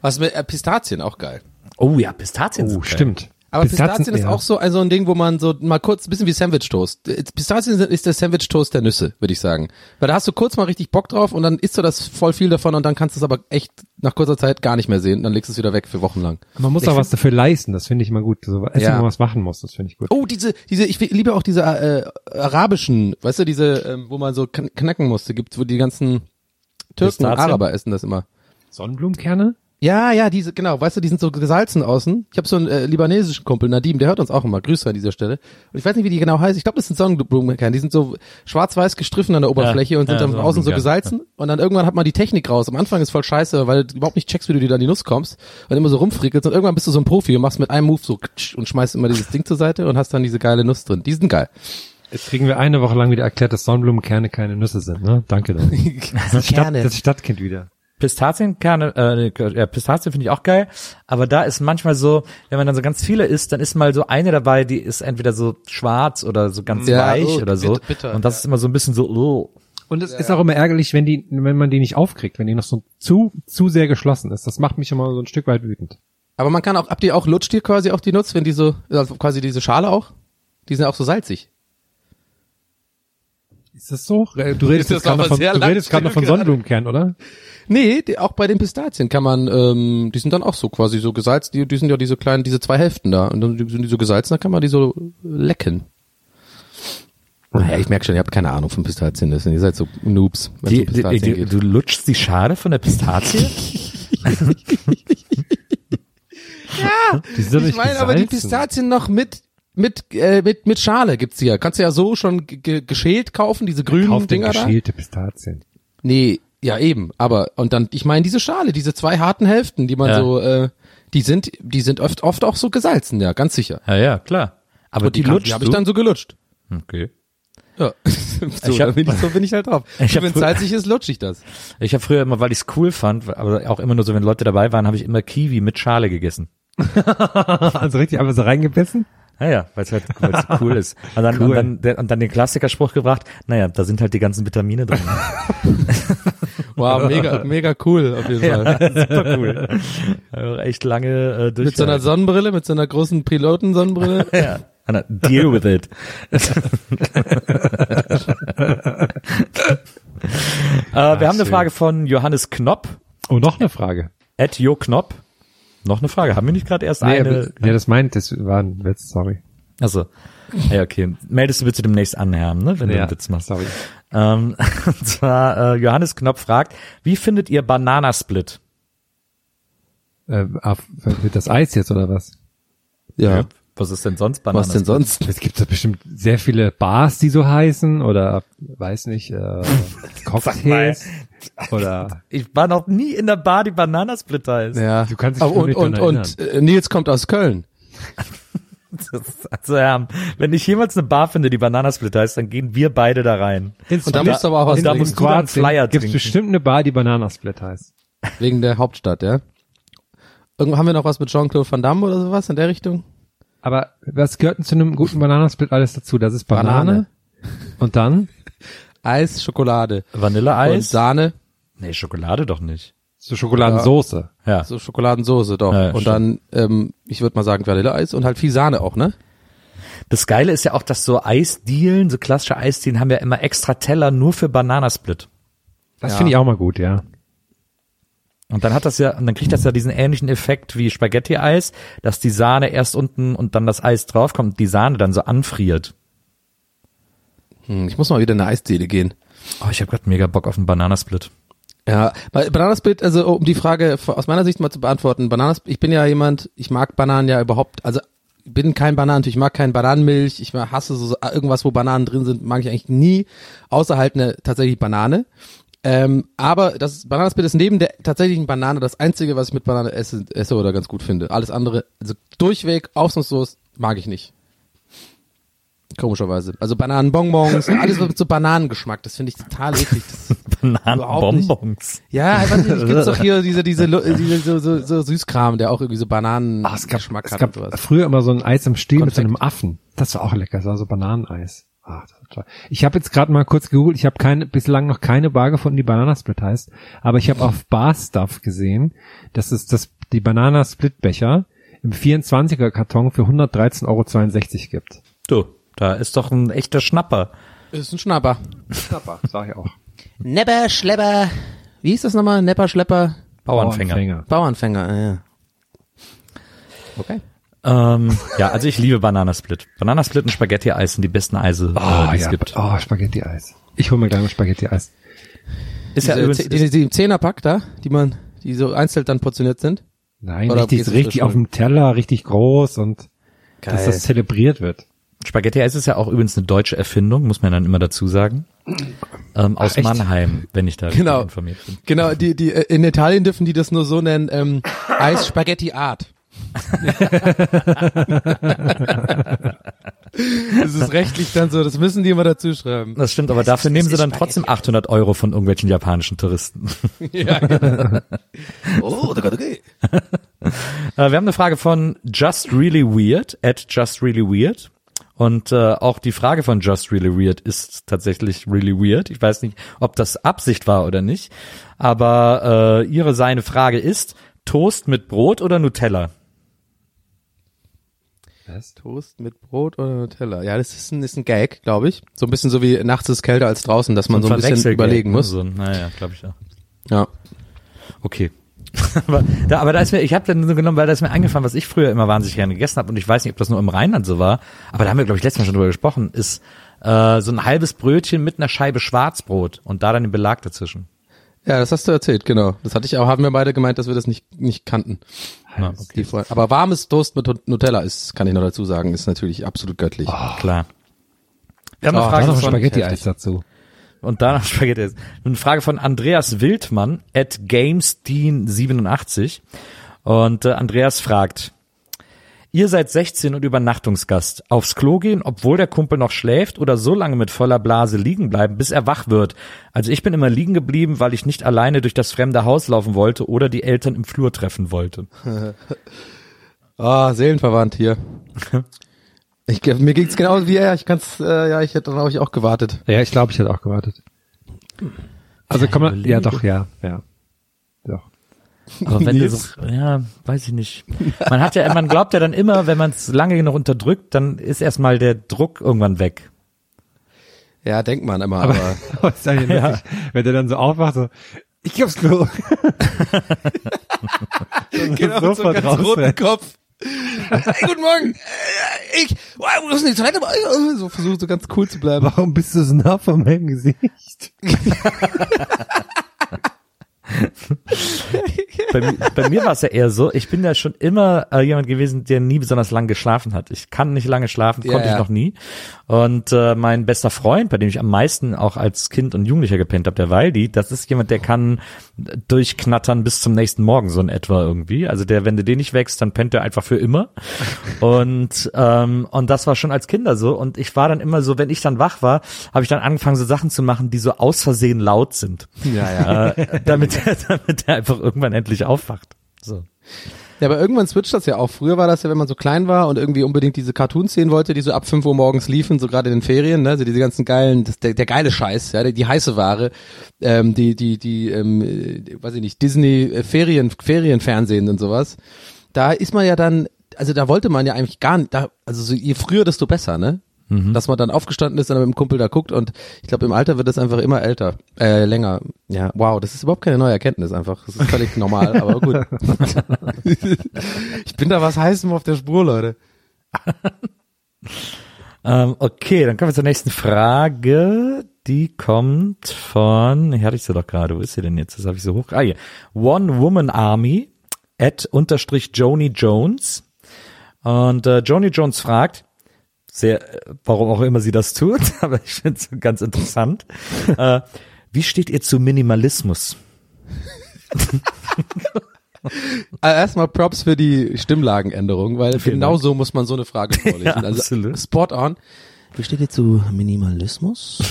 Was mit äh, Pistazien auch geil. Oh ja, Pistazien Oh, sind geil. stimmt. Aber Pistazien, ist auch so also ein Ding, wo man so mal kurz, ein bisschen wie Sandwich Toast. Pistazien sind- ist der Sandwich Toast der Nüsse, würde ich sagen. Weil da hast du kurz mal richtig Bock drauf und dann isst du das voll viel davon und dann kannst du es aber echt nach kurzer Zeit gar nicht mehr sehen. Dann legst du es wieder weg für Wochen lang. Man muss auch was dafür leisten, das finde ich immer gut. So, Essen, Ja. wo man was machen muss, das finde ich gut. Oh, diese, diese, ich liebe auch diese äh, arabischen, weißt du, diese, ähm, wo man so kn knacken musste, gibt, wo die ganzen Türken und Pistazien? Araber essen das immer. Sonnenblumenkerne? Ja, ja, diese, genau, weißt du, die sind so gesalzen außen. Ich habe so einen äh, libanesischen Kumpel, Nadim, der hört uns auch immer. Grüße an dieser Stelle. Und ich weiß nicht, wie die genau heißen. Ich glaube, das sind Sonnenblumenkerne. Die sind so schwarz-weiß gestriffen an der Oberfläche Ja, und sind ja, dann außen so gesalzen. Und dann irgendwann hat man die Technik raus. Am Anfang ist voll scheiße, weil du überhaupt nicht checkst, wie du dir da an die Nuss kommst. Und immer so rumfrickelst. Und irgendwann bist du so ein Profi und machst mit einem Move so und schmeißt immer dieses Ding zur Seite und hast dann diese geile Nuss drin. Die sind geil. Jetzt kriegen wir eine Woche lang wieder erklärt, dass Sonnenblumenkerne keine Nüsse sind, ne? Danke dann. Das, Stadt, das Stadtkind wieder. Pistazienkerne, äh, ja, Pistazien finde ich auch geil, aber da ist manchmal so, wenn man dann so ganz viele isst, dann ist mal so eine dabei, die ist entweder so schwarz oder so ganz Ja, weich oh, oder so. bitter, bitter, und das ist immer so ein bisschen so, oh. Und es ist auch immer ärgerlich, wenn die, wenn man die nicht aufkriegt, wenn die noch so zu, zu sehr geschlossen ist. Das macht mich immer so ein Stück weit wütend. Aber man kann auch, habt ihr auch, lutscht ihr quasi auch die Nuss, wenn die so, also quasi diese Schale auch? Die sind auch so salzig. Ist das so? Du redest jetzt gerade noch von, sehr du redest gerade noch von Sonnenblumenkern, oder? Nee, die, auch bei den Pistazien kann man, ähm, die sind dann auch so quasi so gesalzt, die, die sind ja diese kleinen, diese zwei Hälften da. Und dann sind die so gesalzen, da kann man die so lecken. Naja, ich merke schon, ihr habt keine Ahnung von Pistazien, das sind- ihr seid so Noobs, Die, um Pistazien die, geht. du lutschst die Schale von der Pistazie? Die sind doch ich meine aber die. Pistazien noch mit mit äh, mit mit Schale gibt's hier. Kannst du ja so schon ge- ge geschält kaufen, diese grünen Kauf Dinger da. geschälte Pistazien. Nee, ja eben, aber und dann ich meine diese Schale, diese zwei harten Hälften, die man Ja. so äh, die sind die sind oft oft auch so gesalzen, ja, ganz sicher. ja, ja, klar. Aber Und die, kann- lutschst die habe ich dann so gelutscht. okay. Ja. so, Ich hab- bin ich, so bin ich halt drauf. Ich Wenn es salzig ist, lutsch ich das. Ich habe früher immer, weil ich es cool fand, aber auch immer nur so, wenn Leute dabei waren, habe ich immer Kiwi mit Schale gegessen. Also richtig einfach so reingebissen? Naja, weil es halt weil's cool ist. Und dann, Cool. und, dann, der, und dann den Klassikerspruch gebracht, naja, da sind halt die ganzen Vitamine drin. Wow, mega, mega cool auf jeden Fall. Super cool. Also echt lange äh, durch. Mit so einer Sonnenbrille, mit so einer großen Piloten-Sonnenbrille. ja. Anna, Deal with it. äh, wir haben eine Frage von Johannes Knopp, Oh, noch eine Frage. at Jo Knopp. Noch eine Frage. Haben wir nicht gerade erst Nee, eine? ja, das meint, das war ein Witz, sorry. Also, ja, okay. Meldest du bitte demnächst an, Herr, ne, wenn du einen Witz machst. sorry. Ähm, und zwar, äh, Johannes Knopf fragt, wie findet ihr Bananasplit? Äh, auf, wird das Eis jetzt oder was? Ja. Was ist denn sonst Was Bananasplit? denn sonst? Es gibt da bestimmt sehr viele Bars, die so heißen oder weiß nicht, äh, Cocktails oder Ich war noch nie in der Bar, die Bananasplit heißt. Ja. Du kannst dich Aber und, nicht und, und äh, Nils kommt aus Köln. Also, ja, wenn ich jemals eine Bar finde, die Bananasplit heißt, dann gehen wir beide da rein. Und da musst du aber auch was da musst du dann Flyer gibt's trinken. bestimmt eine Bar, die Bananasplit heißt. Wegen der Hauptstadt, ja? Irgendwo haben wir noch was mit Jean-Claude Van Damme oder sowas in der Richtung? Aber was gehört denn zu einem guten Bananasplit alles dazu? Das ist Banane. Banane. Und dann Eis, Schokolade. Und Vanilleeis? Sahne, nee, Schokolade doch nicht. so Schokoladensoße. Ja. so Schokoladensoße, doch. Ja, und stimmt. dann, ähm, ich würde mal sagen Vanilleeis und halt viel Sahne auch, ne? Das Geile ist ja auch, dass so Eisdielen, so klassische Eisdielen haben ja immer extra Teller nur für Bananasplit. Das Ja. finde ich auch mal gut, ja. Und dann hat das ja, und dann kriegt das ja diesen ähnlichen Effekt wie Spaghetti-Eis, dass die Sahne erst unten und dann das Eis draufkommt und die Sahne dann so anfriert. Hm, ich muss mal wieder in eine Eisdiele gehen. Oh, ich habe gerade mega Bock auf einen Bananasplit. Ja, weil Bananasplit, also um die Frage aus meiner Sicht mal zu beantworten, Bananasplit, ich bin ja jemand, ich mag Bananen ja überhaupt, also ich bin kein Bananen, ich mag kein Bananenmilch, ich hasse so irgendwas, wo Bananen drin sind, mag ich eigentlich nie, außer halt eine tatsächlich Banane. Ähm, aber das Bananasplit ist neben der tatsächlichen Banane das einzige, was ich mit Banane esse, esse oder ganz gut finde. Alles andere, also durchweg, ausnahmslos, mag ich nicht. Komischerweise. Also Bananenbonbons, alles mit so Bananengeschmack, das finde ich total eklig. Das. Bananenbonbons. ja, ich weiß nicht, gibt's doch hier diese, diese, diese so, so, so Süßkram, der auch irgendwie so Bananengeschmack Ah, es gab, es hat gab früher immer so ein Eis im Stiel mit so einem Konfekt. Affen. Das war auch lecker. Das war so Bananeneis. Ah, das war toll. Ich habe jetzt gerade mal kurz gegoogelt. Ich habe keine bislang noch keine Bar gefunden, die Bananasplit heißt. Aber ich habe auf Barstuff gesehen, dass es das die Bananasplit-Becher im 24er Karton für 113,62 Euro gibt. Du, da ist doch ein echter Schnapper. Das ist ein Schnapper. Schnapper, sag ich auch. Nepper, Schlepper. Wie hieß das nochmal? Nepper, Schlepper, Bauernfänger. Bauernfänger. ah, Ja. Okay. Ähm, ja, also ich liebe Bananasplit. Bananasplit und Spaghetti-Eis sind die besten Eise, Oh, äh, die es ja. gibt. oh Spaghetti-Eis. Ich hole mir gleich mal Spaghetti-Eis. Ist ja Diese, übrigens, die, die, die im Zehnerpack da, die man, die so einzeln dann portioniert sind. Nein, Oder richtig, richtig auf dem Teller, richtig groß und dass Geil. das zelebriert wird. Spaghetti-Eis ist ja auch übrigens eine deutsche Erfindung, muss man dann immer dazu sagen. Ähm, aus echt? Mannheim, wenn ich da Genau. informiert bin. Genau, die, die, äh, in Italien dürfen die das nur so nennen, ähm, Eis Spaghetti Art. das ist rechtlich dann so, das müssen die immer dazu schreiben. Das stimmt, aber dafür nehmen sie dann trotzdem 800 Euro von irgendwelchen japanischen Touristen. Ja, genau. Oh, Gott, okay. Äh, wir haben eine Frage von Just Really Weird, at Just Really Weird. Und äh, auch die Frage von Just Really Weird ist tatsächlich really weird. Ich weiß nicht, ob das Absicht war oder nicht. Aber äh, ihre seine Frage ist, Toast mit Brot oder Nutella? Toast mit Brot oder Nutella? Ja, das ist ein, ist ein Gag, glaube ich. So ein bisschen so wie nachts ist kälter als draußen, dass man so ein bisschen Verwechselgag, überlegen ne? muss. So, naja, glaube ich auch. Ja. Okay. aber, da, aber da ist mir, ich habe dann so genommen, weil da ist mir eingefallen, was ich früher immer wahnsinnig gerne gegessen habe und ich weiß nicht, ob das nur im Rheinland so war, aber da haben wir, glaube ich, letztes Mal schon drüber gesprochen, ist äh, so ein halbes Brötchen mit einer Scheibe Schwarzbrot und da dann den Belag dazwischen. Ja, das hast du erzählt, genau. Das hatte ich auch, haben wir beide gemeint, dass wir das nicht, nicht kannten. Ja, Die Vor- Aber warmes Toast mit Nutella ist, kann ich noch dazu sagen, ist natürlich absolut göttlich. Klar. Wir haben Oh, eine da Frage noch ein von, Spaghetti-Eis dazu. Und danach Spaghetti. Eine Frage von Andreas Wildmann at GameSteen87. Und äh, Andreas fragt, ihr seid 16 und Übernachtungsgast. Aufs Klo gehen, obwohl der Kumpel noch schläft oder so lange mit voller Blase liegen bleiben, bis er wach wird. Also ich bin immer liegen geblieben, weil ich nicht alleine durch das fremde Haus laufen wollte oder die Eltern im Flur treffen wollte. Ah, seelenverwandt hier. Ich, mir ging's genau wie er. Ich kann's, äh, ja, ich hätte glaube ich auch gewartet. Ja, ich glaube, ich hätte auch gewartet. Also kann man, ja doch, ja, ja. Doch. Aber wenn du so, ja, weiß ich nicht. Man hat ja, man glaubt ja dann immer, wenn man es lange genug unterdrückt, dann ist erstmal der Druck irgendwann weg. Ja, denkt man immer, Aber, aber, aber ist eigentlich Ja. lustig, wenn der dann so aufwacht, so, ich geh aufs Klo. genau, so mit so einem ganz roten Kopf. Hey, guten Morgen. Äh, Ich, wow, du hast nicht Toilette, so versucht so ganz cool zu bleiben. Warum bist du so nah von meinem Gesicht? Bei, bei mir war es ja eher so, ich bin ja schon immer äh, jemand gewesen, der nie besonders lang geschlafen hat. Ich kann nicht lange schlafen, Ja, konnte ja. ich noch nie. Und äh, mein bester Freund, bei dem ich am meisten auch als Kind und Jugendlicher gepennt habe, der Waldi, das ist jemand, der kann durchknattern bis zum nächsten Morgen so in etwa irgendwie. Also der, wenn du den nicht wächst, dann pennt er einfach für immer. Und ähm, und das war schon als Kinder so. Und ich war dann immer so, wenn ich dann wach war, habe ich dann angefangen, so Sachen zu machen, die so aus Versehen laut sind, Ja, ja. äh, damit damit er einfach irgendwann endlich aufwacht. So. Ja, aber irgendwann switcht das ja auch. Früher war das ja, wenn man so klein war und irgendwie unbedingt diese Cartoons sehen wollte, die so ab 5 Uhr morgens liefen, so gerade in den Ferien, ne, also diese ganzen geilen, das, der, der geile Scheiß, ja, die, die heiße Ware, ähm, die, die, die, ähm, äh, weiß ich nicht, Disney äh, Ferien, Ferienfernsehen und sowas. Da ist man ja dann, also da wollte man ja eigentlich gar nicht, da, also so, je früher, desto besser, ne? Dass man dann aufgestanden ist und dann mit dem Kumpel da guckt und ich glaube, im Alter wird das einfach immer älter, äh, länger. Ja, wow, das ist überhaupt keine neue Erkenntnis einfach. Das ist völlig normal, aber gut. ich bin da was heißem auf der Spur, Leute. Ähm, okay, dann kommen wir zur nächsten Frage. Die kommt von, hier hatte ich sie doch gerade, wo ist sie denn jetzt? Das habe ich so hoch. Ah, hier. One Woman Army at unterstrich Joni Jones. Und äh, Joni Jones fragt, sehr, äh, warum auch immer sie das tut, aber ich finde es ganz interessant. äh, wie steht ihr zu Minimalismus? Also erstmal Props für die Stimmlagenänderung, weil Vielen genau Dank. so muss man so eine Frage vorlesen. Ja, also absolut. spot on. Wie steht ihr zu Minimalismus?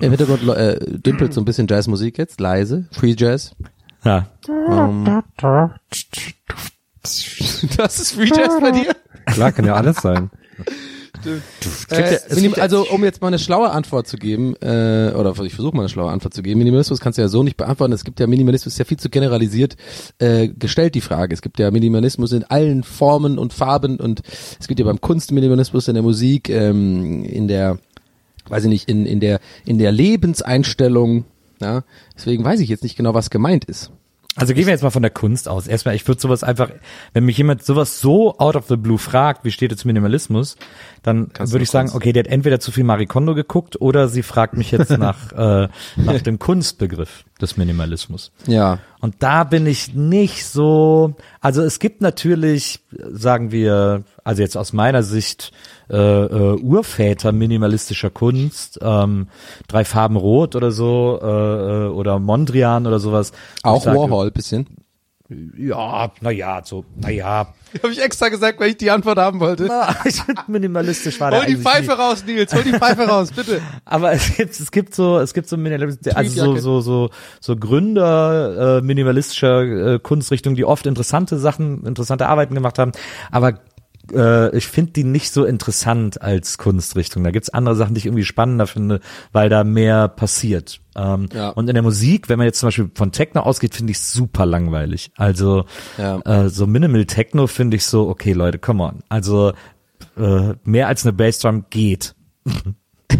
Im Hintergrund äh, dümpelt so ein bisschen Jazzmusik jetzt, leise, Free Jazz. Ja. Ähm, das ist Free Jazz bei dir? Klar, kann ja alles sein. Äh, also um jetzt mal eine schlaue Antwort zu geben, äh, oder ich versuche mal eine schlaue Antwort zu geben, Minimalismus kannst du ja so nicht beantworten. Es gibt ja Minimalismus ist ja viel zu generalisiert äh, gestellt die Frage. Es gibt ja Minimalismus in allen Formen und Farben und es gibt ja beim Kunst Minimalismus in der Musik, ähm, in der, weiß ich nicht, in in der in der Lebenseinstellung. Ja, deswegen weiß ich jetzt nicht genau, was gemeint ist. Also gehen wir jetzt mal von der Kunst aus. Erstmal, ich würde sowas einfach, wenn mich jemand sowas so out of the blue fragt, wie steht es Minimalismus, dann würde ich sagen, Kunst. okay, der hat entweder zu viel Marie Kondo geguckt oder sie fragt mich jetzt nach, äh, nach dem Kunstbegriff des Minimalismus. Ja. Und da bin ich nicht so, also es gibt natürlich, sagen wir, also jetzt aus meiner Sicht, äh, äh, Urväter minimalistischer Kunst, ähm, drei Farben Rot oder so, äh, äh, oder Mondrian oder sowas. Auch sage, Warhol bisschen. Ja, na ja, so, na ja. Habe ich extra gesagt, weil ich die Antwort haben wollte. Na, minimalistisch war der Hol die Pfeife nie. raus, Nils. Hol die Pfeife raus, bitte. Aber es gibt, es gibt so, es gibt so minimalistische, also so, so, so, so Gründer äh, minimalistischer äh, Kunstrichtungen, die oft interessante Sachen, interessante Arbeiten gemacht haben. Aber äh, ich finde die nicht so interessant als Kunstrichtung. Da gibt's andere Sachen, die ich irgendwie spannender finde, weil da mehr passiert. Ähm, Ja. Und in der Musik, wenn man jetzt zum Beispiel von Techno ausgeht, finde ich super langweilig. Also Ja. äh, so Minimal Techno finde ich so, okay Leute, come on. Also äh, mehr als eine Bassdrum geht.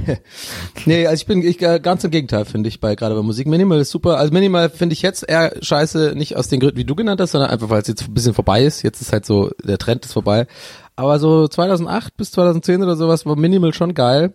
Nee, also ich bin ich, äh, ganz im Gegenteil, finde ich, bei gerade bei Musik. Minimal ist super. Also Minimal finde ich jetzt eher scheiße, nicht aus den Gründen, wie du genannt hast, sondern einfach, weil es jetzt ein bisschen vorbei ist. Jetzt ist halt so, der Trend ist vorbei. Aber so 2008 bis 2010 oder sowas war Minimal schon geil.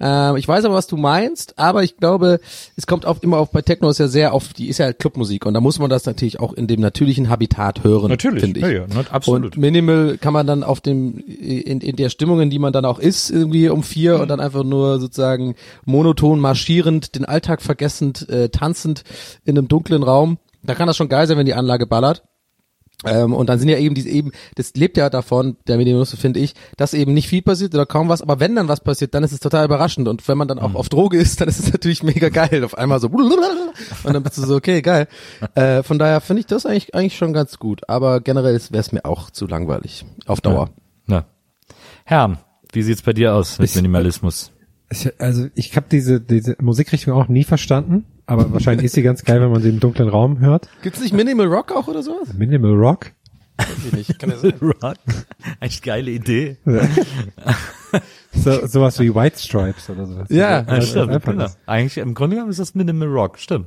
Ähm, ich weiß aber, was du meinst, aber ich glaube, es kommt auch immer auf, bei Techno ist ja sehr auf, die ist ja Clubmusik und da muss man das natürlich auch in dem natürlichen Habitat hören, finde ich. ja, ja, ne, absolut. Und Minimal kann man dann auf dem, in, in der Stimmung, in die man dann auch ist, irgendwie um vier und dann einfach nur sozusagen monoton marschierend, den Alltag vergessend, äh, tanzend in einem dunklen Raum. Da kann das schon geil sein, wenn die Anlage ballert. Ähm, und dann sind ja eben diese eben, das lebt ja davon, der Minimalismus finde ich, dass eben nicht viel passiert oder kaum was, aber wenn dann was passiert, dann ist es total überraschend und wenn man dann auch auf Droge ist, dann ist es natürlich mega geil, auf einmal so und dann bist du so, okay, geil. Äh, von daher finde ich das eigentlich eigentlich schon ganz gut, aber generell wäre es mir auch zu langweilig auf Dauer. Na. Herr, wie sieht's bei dir aus mit Minimalismus? Ich, also ich habe diese, diese Musikrichtung auch nie verstanden, aber wahrscheinlich ist sie ganz geil, wenn man sie im dunklen Raum hört. Gibt's nicht Minimal Rock auch oder sowas? Minimal Rock. Weiß ich nicht. Kann ja sein. Rock. Echt geile Idee. So, sowas wie White Stripes oder sowas. Ja, Ja, stimmt, einfach genau. das- Eigentlich im Grunde genommen ist das Minimal Rock, stimmt.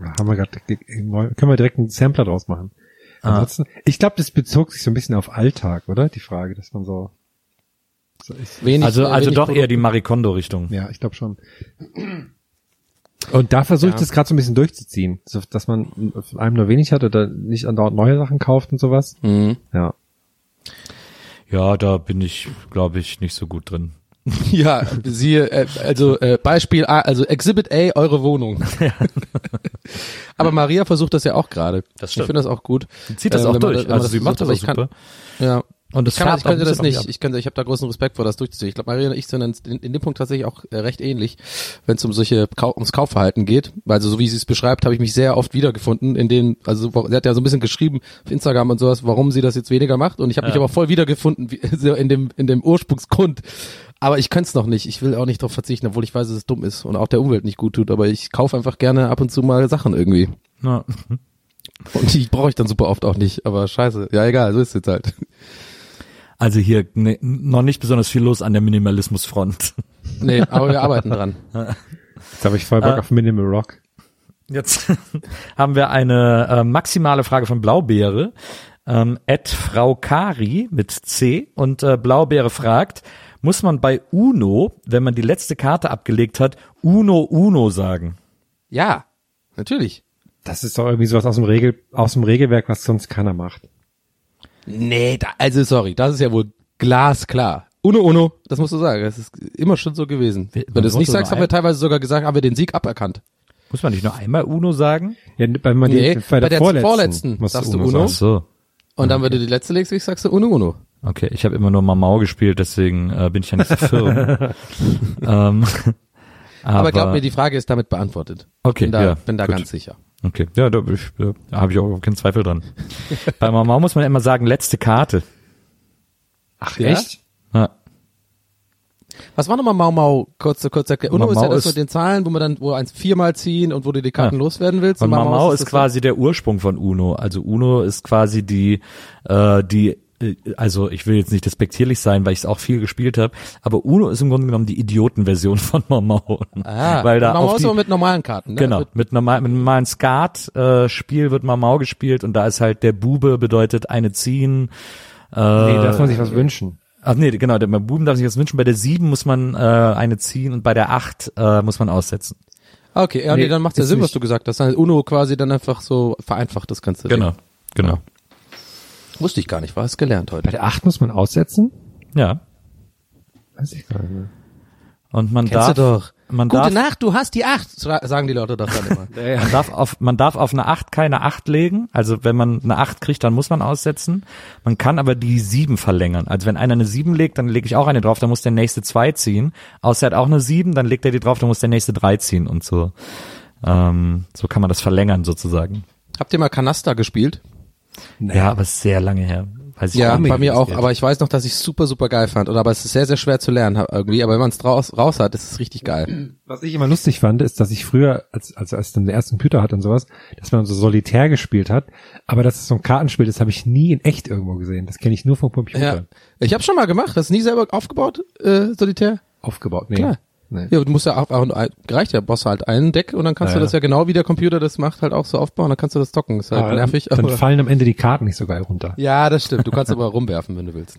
Haben wir gerade, können wir direkt einen Sampler draus machen. Ansonsten, ich glaube, das bezog sich so ein bisschen auf Alltag, oder? Die Frage, dass man so, so ich, Wenig, Also, äh, also wenig doch Produkt- eher die Marikondo-Richtung. ja, ich glaube schon. Und da versuche ich Ja. das gerade so ein bisschen durchzuziehen, so, dass man von einem nur wenig hat oder nicht andauernd neue Sachen kauft und sowas. Mhm. Ja. Ja, da bin ich, glaube ich, nicht so gut drin. Ja, siehe, äh, also äh, Beispiel A, also Exhibit A, eure Wohnung. aber Maria versucht das ja auch gerade. Das Ich stimmt. finde das auch gut. Sie zieht das Äh, auch durch. man Also sie macht das auch aber ich super. Ja. Und das Ich, kann, ich könnte das nicht. Ich, könnte, ich habe da großen Respekt vor, das durchzuziehen. Ich glaube, Maria und ich sind in, in, dem Punkt tatsächlich auch äh, recht ähnlich, wenn es um solche ums Kaufverhalten geht. Also so wie sie es beschreibt, habe ich mich sehr oft wiedergefunden. In den, also sie hat ja so ein bisschen geschrieben auf Instagram und sowas, warum sie das jetzt weniger macht. Und ich habe mich Ja. aber voll wiedergefunden wie, so in dem in dem Ursprungsgrund. Aber ich könnte es noch nicht. Ich will auch nicht darauf verzichten, obwohl ich weiß, dass es dumm ist und auch der Umwelt nicht gut tut. Aber ich kaufe einfach gerne ab und zu mal Sachen irgendwie. Ja. Und die brauche ich dann super oft auch nicht. Aber scheiße. Ja, egal, so ist es jetzt halt. Also hier ne, noch nicht besonders viel los an der Minimalismusfront. Nee, aber wir arbeiten dran. Jetzt habe ich voll Bock Äh, auf Minimal Rock. Jetzt haben wir eine äh, maximale Frage von Blaubeere. Ähm, Ed Frau Kari mit C und äh, Blaubeere fragt, muss man bei Uno, wenn man die letzte Karte abgelegt hat, Uno Uno sagen? Ja, natürlich. Das ist doch irgendwie sowas aus dem Regel, aus dem Regelwerk, was sonst keiner macht. Nee, da, also sorry, das ist ja wohl glasklar. Uno Uno, das musst du sagen. Das ist immer schon so gewesen. Wenn du es nicht sagst, haben wir teilweise sogar gesagt, haben wir den Sieg aberkannt. Muss man nicht nur einmal Uno sagen? Ja, wenn man Nee, die, bei der, bei der vorletzten, vorletzten musst du sagst du Uno Uno. Ach so. Und dann, wenn du die letzte legst, sagst du Uno Uno. Okay, ich habe immer nur Mamau gespielt, deswegen äh, bin ich ja nicht so firm. ähm, aber, Aber glaub mir, die Frage ist damit beantwortet. Okay, bin da, ja, bin da gut. ganz sicher. Okay, ja, da, da habe ich auch keinen Zweifel dran. Bei Mamau muss man immer sagen, letzte Karte. Ach, Ja? echt? Ja. Was war nochmal Mau Mau? Kurz, kurz erklärt. Uno Mau ist ja Mau das ist- mit den Zahlen, wo man dann, wo eins viermal ziehen und wo du die Karten Ja. loswerden willst. Und Mau Mau Mamau ist das quasi der Ursprung von Uno. Also Uno ist quasi die, äh, die, also ich will jetzt nicht despektierlich sein, weil ich es auch viel gespielt habe, aber Uno ist im Grunde genommen die Idiotenversion von Mamau. Ah, weil da auf ist aber mit normalen Karten. Ne? Genau, mit, normal, mit einem normalen Skat-Spiel wird Mamau gespielt und da ist halt der Bube bedeutet eine ziehen. Äh, Nee, darf man sich was wünschen. Ach nee, genau, der Buben darf sich das wünschen. Bei der sieben muss man äh, eine ziehen und bei der acht äh, muss man aussetzen. Okay, ja, nee, Nee, dann macht ja Sinn, was du gesagt hast. Dann Uno quasi dann einfach so vereinfacht das Ganze. Genau, genau. Wusste ich gar nicht, war es gelernt Bei heute. der 8 muss man aussetzen? Ja. Weiß ich gar nicht mehr. Und man Kennst darf, du doch. man Gute darf, Nacht, du hast die acht, sa- sagen die Leute doch dann immer. man darf auf, man darf auf eine acht keine acht legen. Also wenn man eine acht kriegt, dann muss man aussetzen. Man kann aber die sieben verlängern. Also wenn einer eine sieben legt, dann lege ich auch eine drauf, dann muss der nächste zwei ziehen. Außer er hat auch eine sieben, dann legt er die drauf, dann muss der nächste drei ziehen und so. Ähm, so kann man das verlängern sozusagen. Habt ihr mal Kanasta gespielt? Ja, aber sehr lange her. Weiß ich Ja, bei mir das auch, geht. aber ich weiß noch, dass ich es super, super geil fand. Oder aber es ist sehr, sehr schwer zu lernen irgendwie, aber wenn man es raus, raus hat, ist es richtig geil. Was ich immer lustig fand, ist, dass ich früher, als, als, als ich dann den ersten Computer hatte und sowas, dass man so solitär gespielt hat, aber dass es so ein Kartenspiel ist, habe ich nie in echt irgendwo gesehen. Das kenne ich nur vom Computer. Ja. Ich habe schon mal gemacht, hast du nie selber aufgebaut, äh, Solitär? Aufgebaut. Nee. Klar. Nee. Ja, du musst ja auch, auch gereicht ja, brauchst halt ein Deck und dann kannst Ja, du das ja genau wie der Computer das macht, halt auch so aufbauen, dann kannst du das zocken. Ist halt Aber nervig, dann, aber. dann fallen am Ende die Karten nicht so geil runter. Ja, das stimmt. Du kannst aber rumwerfen, wenn du willst.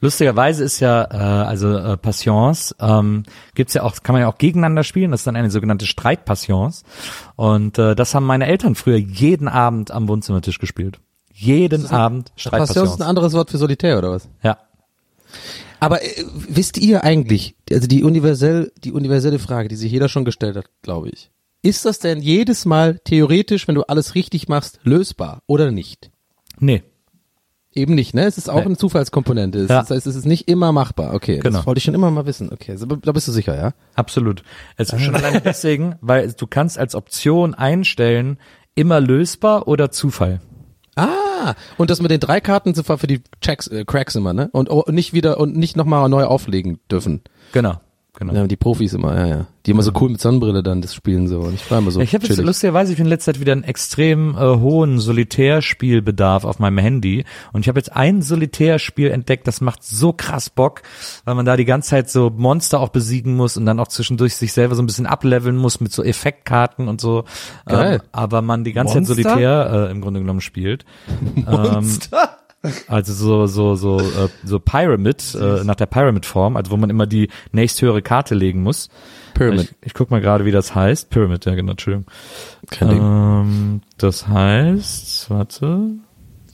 Lustigerweise ist ja, äh, also äh, Passions, ähm, gibt's ja auch, kann man ja auch gegeneinander spielen, das ist dann eine sogenannte Streitpassions. Und äh, das haben meine Eltern früher jeden Abend am Wohnzimmertisch gespielt. Jeden Abend Passion Streitpassions. ist ein anderes Wort für Solitär, oder was? Ja. Aber äh, wisst ihr eigentlich, also die universell, die universelle Frage, die sich jeder schon gestellt hat, glaube ich. Ist das denn jedes Mal theoretisch, wenn du alles richtig machst, lösbar oder nicht? Nee. Eben nicht, ne? Es ist auch Nee. eine Zufallskomponente. Es- Ja. Das heißt, es ist nicht immer machbar. Okay, Genau. das wollte ich schon immer mal wissen. Okay, da bist du sicher, ja? Absolut. Es ist schon alleine deswegen, weil du kannst als Option einstellen, immer lösbar oder Zufall. Ah, und das mit den drei Karten sind für die Checks, äh, Cracks immer, ne? Und oh, nicht wieder und nicht nochmal neu auflegen dürfen. Genau. Genau. Ja, die Profis immer, ja, ja. Die immer so cool mit Sonnenbrille dann das spielen so. Und ich war immer so. ich habe jetzt lustigerweise ich in letzter Zeit wieder einen extrem äh, hohen Solitärspielbedarf auf meinem Handy und ich habe jetzt ein Solitärspiel entdeckt, das macht so krass Bock, weil man da die ganze Zeit so Monster auch besiegen muss und dann auch zwischendurch sich selber so ein bisschen ableveln muss mit so Effektkarten und so. Geil. Ähm, aber man die ganze Monster? Zeit Solitär äh, im Grunde genommen spielt. Monster? Ähm, also so so so äh, so Pyramid äh, nach der Pyramid Form, also wo man immer die nächsthöhere Karte legen muss. Pyramid. Ich, ich guck mal gerade, wie das heißt. Pyramid, ja genau, Entschuldigung. Kein Ding. Ähm, das heißt, warte,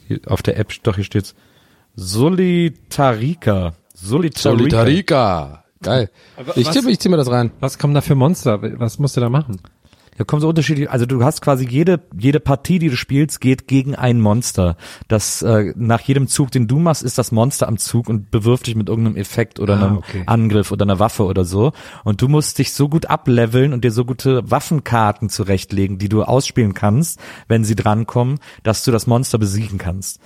hier, auf der App, doch hier steht's Solitarica. Solitarica. Solitarica. Geil. Ich was- zieh, ich zieh mir das rein. Was kommen da für Monster? Was musst du da machen? Da kommen so unterschiedlich, also du hast quasi jede, jede Partie, die du spielst, geht gegen ein Monster. Das, äh, nach jedem Zug, den du machst, ist das Monster am Zug und bewirft dich mit irgendeinem Effekt oder Ah, einem okay. Angriff oder einer Waffe oder so. Und du musst dich so gut ableveln und dir so gute Waffenkarten zurechtlegen, die du ausspielen kannst, wenn sie drankommen, dass du das Monster besiegen kannst.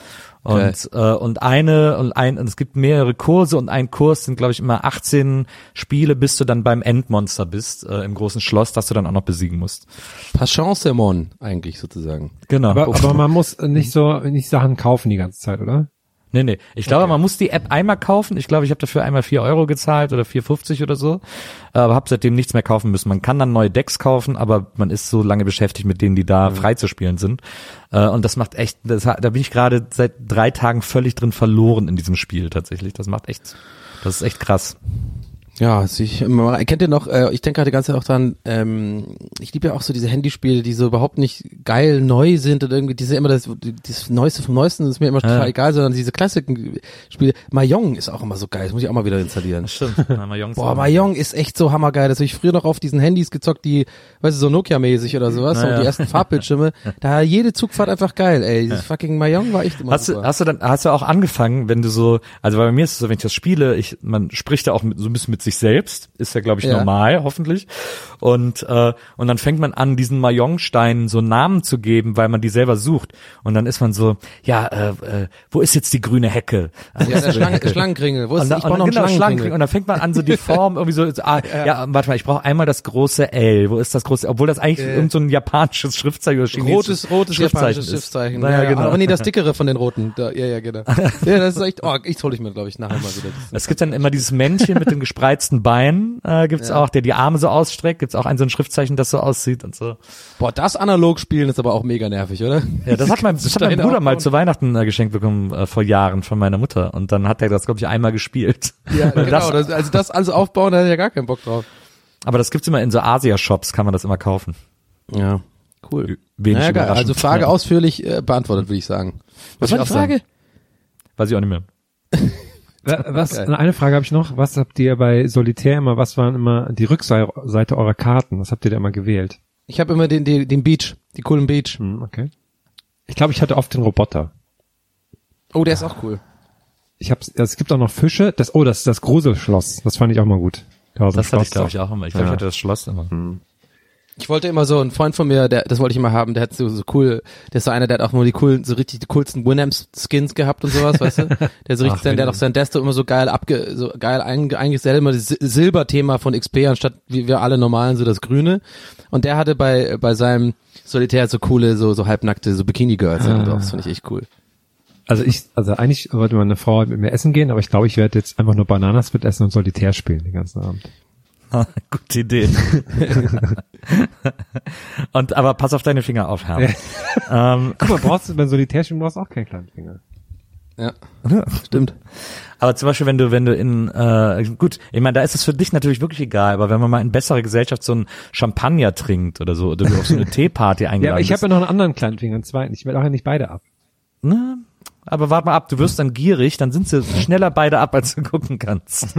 Und, äh, und eine und ein und es gibt mehrere Kurse und ein Kurs sind glaube ich immer 18 Spiele, bis du dann beim Endmonster bist äh, im großen Schloss, das du dann auch noch besiegen musst. Passionsemon eigentlich sozusagen. Genau. Aber, aber man muss nicht so nicht Sachen kaufen die ganze Zeit, oder? Nee, nee. Ich glaube, man muss die App einmal kaufen. Ich glaube, ich habe dafür einmal vier Euro gezahlt oder 4,50 oder so. Aber habe seitdem nichts mehr kaufen müssen. Man kann dann neue Decks kaufen, aber man ist so lange beschäftigt mit denen, die da frei zu spielen sind. Äh, Und das macht echt, das, da bin ich gerade seit drei Tagen völlig drin verloren in diesem Spiel tatsächlich. Das macht echt, das ist echt krass. Ja, ich, kennt ihr noch, äh, ich denke gerade die ganze Zeit auch dran, ähm, ich liebe ja auch so diese Handyspiele, die so überhaupt nicht geil neu sind und irgendwie, diese immer das, das Neueste vom Neuesten, ist mir immer total egal, sondern diese klassischen Spiele. Mahjong ist auch immer so geil, das muss ich auch mal wieder installieren. Stimmt. Na, Mahjong ist Boah, Mahjong ist echt so hammergeil. Das habe ich früher noch auf diesen Handys gezockt, die, weißt du, so Nokia-mäßig oder sowas, Naja. und die ersten Farbbildschirme. Da jede Zugfahrt einfach geil, ey. Dieses fucking Mahjong war echt immer Hast du, super. hast du dann, hast du auch angefangen, wenn du so, also bei mir ist es so, wenn ich das spiele, ich, man spricht da auch mit, so ein bisschen mit sich selbst, ist ja glaube ich Ja. normal, hoffentlich. Und, äh, und dann fängt man an, diesen Mahjong-Steinen so Namen zu geben, weil man die selber sucht. Und dann ist man so, ja, äh, äh, wo ist jetzt die grüne Hecke? Ah, ja, ist der Hecke? Schlangenkringel. Wo ist, Und, dann, ich brauche noch genau, Schlangenkringel. Und dann fängt man an, so die Form irgendwie so, ah, ja. warte mal, ich brauche einmal das große L. Wo ist das große, obwohl das eigentlich irgend so ein japanisches Schriftzeichen oder chinesisches Rotes, rotes Schriftzeichen japanisches. Schriftzeichen. Naja, ja, genau. Aber nee, das dickere von den roten. Da, ja, ja, genau. ja, das ist echt, oh, ich hole ich mir, glaube ich, nachher mal wieder. Das Es gibt dann immer dieses Männchen mit den gespreizten Beinen, äh, gibt's auch, der die Arme so ausstreckt, gibt's auch ein so ein Schriftzeichen, das so aussieht und so. Boah, das analog spielen ist aber auch mega nervig, oder? Ja, das hat mein, das hat mein Bruder mal zu Weihnachten äh, geschenkt bekommen äh, vor Jahren von meiner Mutter und dann hat er das glaube ich einmal gespielt. Ja, genau. das, Das, also das alles aufbauen, da hätte ich ja gar keinen Bock drauf. aber das gibt's immer in so Asia Shops, kann man das immer kaufen. Ja, cool. Wenig Naja, geil. Also Frage Ja. ausführlich äh, beantwortet, würde ich sagen. Was ich war die auch sagen. Frage? Weiß ich auch nicht mehr. Wa- Was, Geil. eine Frage habe ich noch. Was habt ihr bei Solitär immer, was waren immer die Rückseite eurer Karten? Was habt ihr da immer gewählt? Ich habe immer den, den, den Beach, die coolen Beach. Hm, okay. Ich glaube, ich hatte oft den Roboter. Oh, der ist auch cool. Ich hab's, es gibt auch noch Fische. Das, oh, das ist das Gruselschloss. Das fand ich auch mal gut. Da Das hatte ich Schloss glaube ich auch immer. Ich glaube, Ja. ich hatte das Schloss immer. Ich wollte immer so, ein Freund von mir, der, das wollte ich immer haben, der hat so, so cool, der ist so einer, der hat auch nur die coolen, so richtig die coolsten Winamp-Skins gehabt und sowas, weißt du? Der so richtig, Ach, sein, der hat auch sein Desto immer so geil abge, so geil einge, eingestellt, immer das Sil- Silberthema von XP, anstatt wie wir alle normalen so das Grüne. Und der hatte bei, bei seinem Solitär so coole, so, so halbnackte, so Bikini-Girls Ah. das fand ich echt cool. Also ich, also eigentlich wollte meine Frau mit mir essen gehen, aber ich glaube, ich werde jetzt einfach nur Bananasplit essen und Solitär spielen den ganzen Abend. Gute Idee. und aber pass auf deine Finger auf, Herr. ähm, Guck mal, brauchst du beim Solitär spielen brauchst du auch keinen kleinen Finger. Ja, stimmt. Aber zum Beispiel, wenn du, wenn du in, äh, gut, ich meine, da ist es für dich natürlich wirklich egal, aber wenn man mal in bessere Gesellschaft so ein Champagner trinkt oder so, oder du auf so eine Teeparty eingeladen Ja, aber ich habe ja noch einen anderen kleinen Finger, einen zweiten. Ich werde auch ja nicht beide ab. ne? Aber warte mal ab, du wirst dann gierig, dann sind sie schneller beide ab, als du gucken kannst.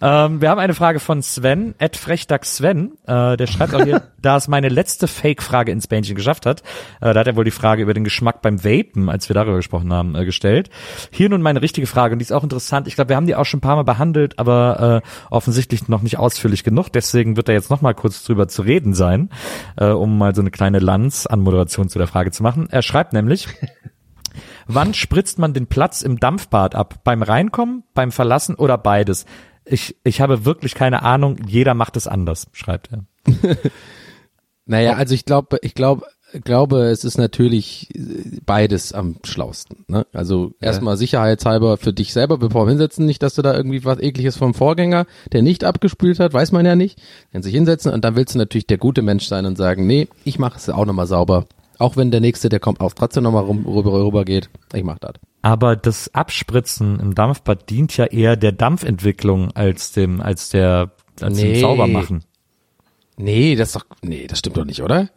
Ähm, wir haben eine Frage von Sven, Ed Frechdach Sven, äh, der schreibt auch hier, da es meine letzte Fake-Frage ins Bähnchen geschafft hat, äh, da hat er wohl die Frage über den Geschmack beim Vapen, als wir darüber gesprochen haben, äh, gestellt. Hier nun meine richtige Frage, und die ist auch interessant. Ich glaube, wir haben die auch schon ein paar Mal behandelt, aber äh, offensichtlich noch nicht ausführlich genug. Deswegen wird er jetzt noch mal kurz drüber zu reden sein, äh, um mal so eine kleine Lanz-Anmoderation zu der Frage zu machen. Er schreibt nämlich, Wann spritzt man den Platz im Dampfbad ab? Beim Reinkommen, beim Verlassen oder beides? Ich, ich habe wirklich keine Ahnung. Jeder macht es anders, schreibt er. Naja, also ich glaube, ich glaube, glaube, es ist natürlich äh, beides am schlausten. Ne? Also erstmal sicherheitshalber für dich selber, bevor wir hinsetzen, nicht, dass du da irgendwie was ekliges vom Vorgänger, der nicht abgespült hat, weiß man ja nicht. Dann sich hinsetzen und dann willst du natürlich der gute Mensch sein und sagen, nee, ich mache es auch nochmal sauber. Auch wenn der nächste, der kommt, auch trotzdem nochmal rum, rüber, rüber geht. Ich mach das. Aber das Abspritzen im Dampfbad dient ja eher der Dampfentwicklung als dem, als der, als dem Nee. Saubermachen. Nee, das ist doch, nee, das stimmt doch nicht, oder?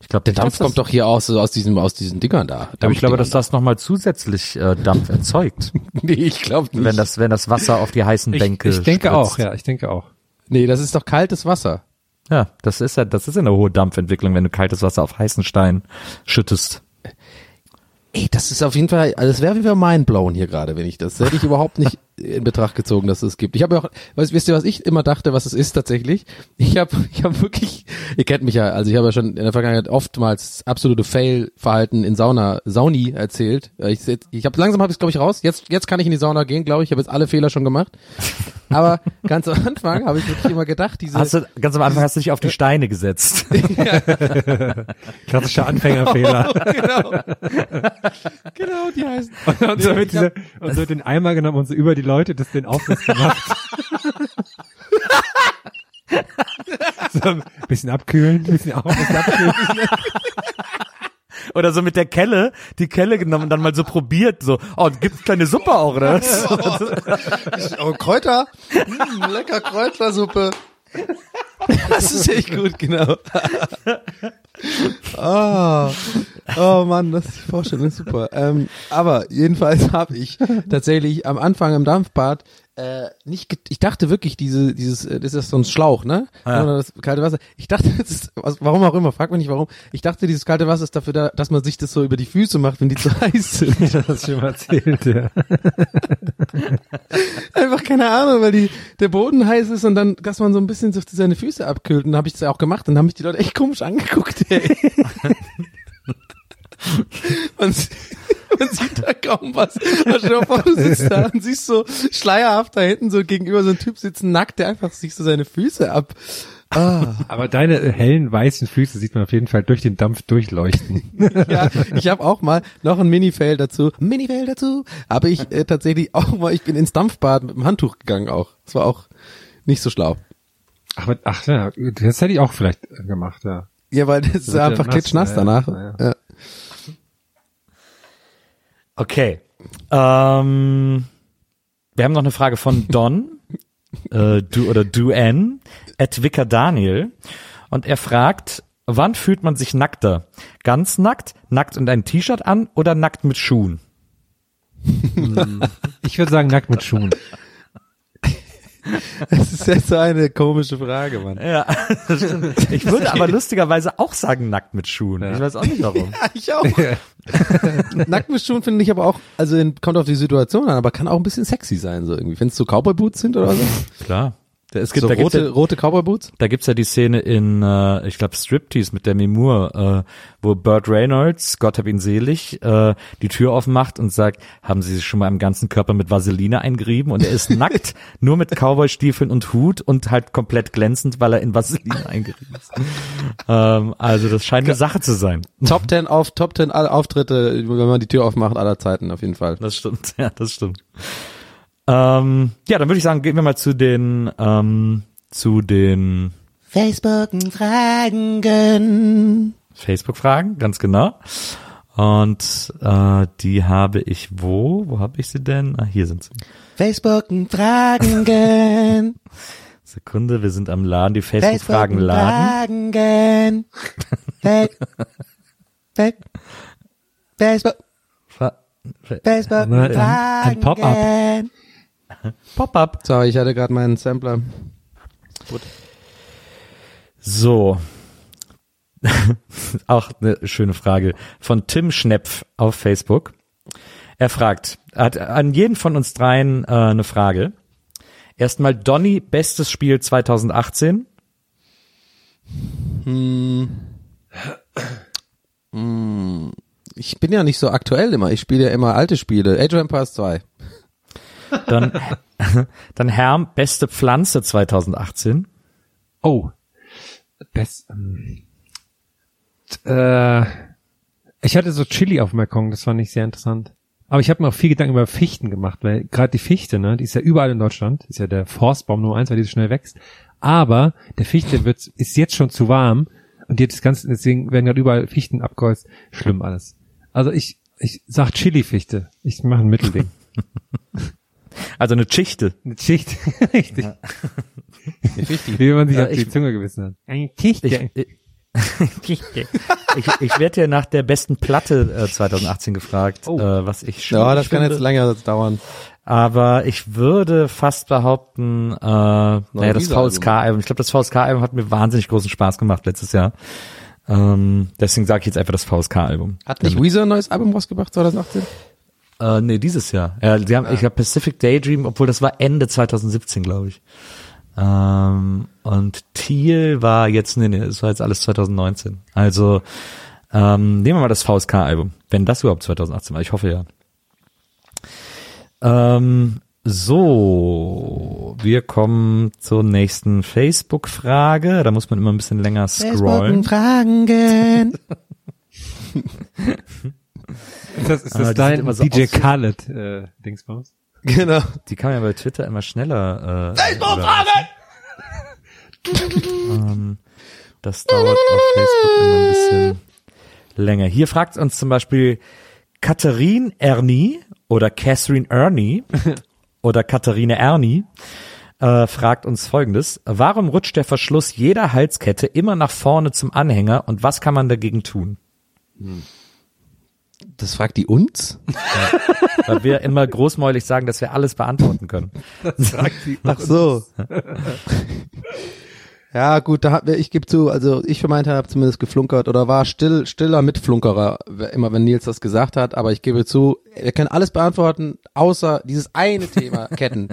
Ich glaube, Der Dampf kommt doch hier aus, aus diesem, aus diesen Dingern da. Aber ich glaube, dass das nochmal zusätzlich äh, Dampf erzeugt. Nee, ich glaube nicht. wenn das, wenn das Wasser auf die heißen Ich, Bänke ich denke spritzt. auch, ja, ich denke auch. nee, das ist doch kaltes Wasser. Ja, das ist ja, das ist ja eine hohe Dampfentwicklung, wenn du kaltes Wasser auf heißen Stein schüttest. Ey, das ist auf jeden Fall, also das wäre jeden Fall mindblown hier gerade, wenn ich. Das hätte ich überhaupt nicht in Betracht gezogen, dass es gibt. Ich habe ja auch, weißt, wisst ihr, was ich immer dachte, was es ist tatsächlich? Ich habe ich hab wirklich, ihr kennt mich ja, also ich habe ja schon in der Vergangenheit oftmals absolute Fail-Verhalten in Sauna, Sauni erzählt. Ich, ich habe langsam habe ich es glaube ich raus. Jetzt jetzt kann ich in die Sauna gehen, glaube ich. Ich habe jetzt alle Fehler schon gemacht. Aber ganz am Anfang habe ich wirklich immer gedacht, diese Hast du, ganz am Anfang hast du dich auf die Steine gesetzt. Klassischer Anfängerfehler. genau, genau, die heißen. und so mit diese, und so den Eimer genommen und so über die Leute das den Aufriss gemacht. so ein bisschen abkühlen, ein bisschen auf, ein bisschen abkühlen. Oder so mit der Kelle, die Kelle genommen und dann mal so probiert, so, oh, gibt's kleine Suppe auch, oder? Oh, Kräuter. Mm, lecker Kräutersuppe. Das ist echt gut, genau. Oh, oh Mann, das ist die Vorstellung ist super. Ähm, aber jedenfalls habe ich tatsächlich am Anfang im Dampfbad äh, nicht, ich dachte wirklich, diese, dieses, äh, das ist so ein Schlauch, ne? Ja. Oder das kalte Wasser. Ich dachte, das ist, warum auch immer, frag mich nicht warum. Ich dachte, dieses kalte Wasser ist dafür da, dass man sich das so über die Füße macht, wenn die zu heiß sind. Das hast du schon mal erzählt, ja. Einfach keine Ahnung, weil die, der Boden heiß ist und dann, dass man so ein bisschen so seine Füße abkühlt. Und dann habe ich das auch gemacht und dann haben mich die Leute echt komisch angeguckt, ey. man, man sieht da kaum was. Aber stell dir vor, du sitzt da und siehst so schleierhaft da hinten so gegenüber so ein Typ sitzen nackt, der einfach sich so seine Füße ab. Ah. Aber deine hellen weißen Füße sieht man auf jeden Fall durch den Dampf durchleuchten. Ja, ich habe auch mal noch ein Mini-Fail dazu. Mini-Fail dazu. Aber ich äh, tatsächlich auch mal, ich bin ins Dampfbad mit dem Handtuch gegangen auch. Das war auch nicht so schlau. Ach, mit- ach ja, das hätte ich auch vielleicht gemacht, ja. Ja, weil das ist ja einfach nass, klitschnass ja, danach. ja, Ja. Okay. Ähm, wir haben noch eine Frage von Don, äh, du oder Duan, at Vicar Daniel. Und er fragt, wann fühlt man sich nackter? Ganz nackt, nackt und ein T-Shirt an oder nackt mit Schuhen? Ich würde sagen, nackt mit Schuhen. Das ist jetzt so eine komische Frage, Mann. Ja, das stimmt. Ich würde aber lustigerweise auch sagen nackt mit Schuhen. Ich weiß auch nicht warum. Ich auch. Nackt mit Schuhen finde ich aber auch, also kommt auf die Situation an, aber kann auch ein bisschen sexy sein, so irgendwie. Wenn es so Cowboy-Boots sind oder so. Klar. Es gibt, so da gibt's rote, ja, rote Cowboy-Boots. Da gibt's ja die Szene in, äh, ich glaube, Striptease mit Demi Moore, äh, wo Burt Reynolds, Gott hab ihn selig, äh, die Tür aufmacht und sagt, haben Sie sich schon mal im ganzen Körper mit Vaseline eingerieben? Und er ist nackt, nur mit Cowboy-Stiefeln und Hut und halt komplett glänzend, weil er in Vaseline eingerieben ist. ähm, also das scheint eine Sache zu sein. Top 10 auf, Top 10 alle Auftritte, wenn man die Tür aufmacht, aller Zeiten auf jeden Fall. Das stimmt, ja, das stimmt. Ähm, ja, dann würde ich sagen, gehen wir mal zu den, ähm, zu den Facebook-Fragen. Facebook-Fragen, ganz genau. Und äh, die habe ich wo? Wo habe ich sie denn? Ah, hier sind sie. Facebook-Fragen. Sekunde, wir sind am Laden, die Facebook-Fragen laden. Fragen. Facebook. Facebook. Nein, ein, ein Pop-up. Pop-up. So, ich hatte gerade meinen Sampler. So. Auch eine schöne Frage von Tim Schnepf auf Facebook. Er fragt, er hat an jeden von uns dreien äh, eine Frage. Erstmal Donny, bestes Spiel 2018. Ich bin ja nicht so aktuell immer. Ich spiele ja immer alte Spiele. Age of Empires 2. Dann, dann Herm, beste Pflanze 2018. Oh. Best, ähm, äh, ich hatte so Chili auf dem Balkon, das fand ich sehr interessant. Aber ich habe mir auch viel Gedanken über Fichten gemacht, weil gerade die Fichte, ne, die ist ja überall in Deutschland, ist ja der Forstbaum Nummer eins, weil die so schnell wächst. Aber der Fichte wird, ist jetzt schon zu warm und jetzt ganz, deswegen werden gerade überall Fichten abgeholzt. Schlimm alles. Also ich, ich sag Chili-Fichte. Ich mache ein Mittelding. Also eine Schichte. Eine Schicht. Richtig. Wie man sich Ja, auf die ich- Zunge gewissen hat. Eine Schichte. Ich, ich, ich, ich werde ja nach der besten Platte äh, 2018 gefragt, Oh. äh, was ich Ja, das kann jetzt länger dauern. Aber ich würde fast behaupten, äh, naja, das Visa-Album. VSK-Album. Ich glaube, das VSK-Album hat mir wahnsinnig großen Spaß gemacht letztes Jahr. Ähm, deswegen sage ich jetzt einfach das VSK-Album. Hat nicht Weezer ein neues Album rausgebracht 2018? Äh, nee, dieses Jahr. Ja, die haben, ich glaube Pacific Daydream, obwohl das war Ende 2017, glaube ich. Ähm, und Thiel war jetzt, nee, nee, das war jetzt alles 2019. Also ähm, nehmen wir mal das VSK-Album, wenn das überhaupt 2018 war. Ich hoffe ja. Ähm, so, wir kommen zur nächsten Facebook-Frage. Da muss man immer ein bisschen länger scrollen. Fragen. Ist das, ist das die dein so DJ Khaled äh, Dingsbums? genau. Die kann man ja bei Twitter immer schneller. Äh, Facebook-Frage! ähm, das dauert auf Facebook immer ein bisschen länger. Hier fragt uns zum Beispiel Katharine Ernie oder Catherine Ernie oder Katharine Ernie äh, fragt uns folgendes. Warum rutscht der Verschluss jeder Halskette immer nach vorne zum Anhänger und was kann man dagegen tun? Das fragt die uns? Weil wir immer großmäulig sagen, dass wir alles beantworten können. Ach so. Ja, gut, da hat, ich gebe zu, also ich für meinen Teil habe zumindest geflunkert oder war still, stiller Mitflunkerer, immer wenn Nils das gesagt hat, aber ich gebe zu, wir können alles beantworten, außer dieses eine Thema Ketten.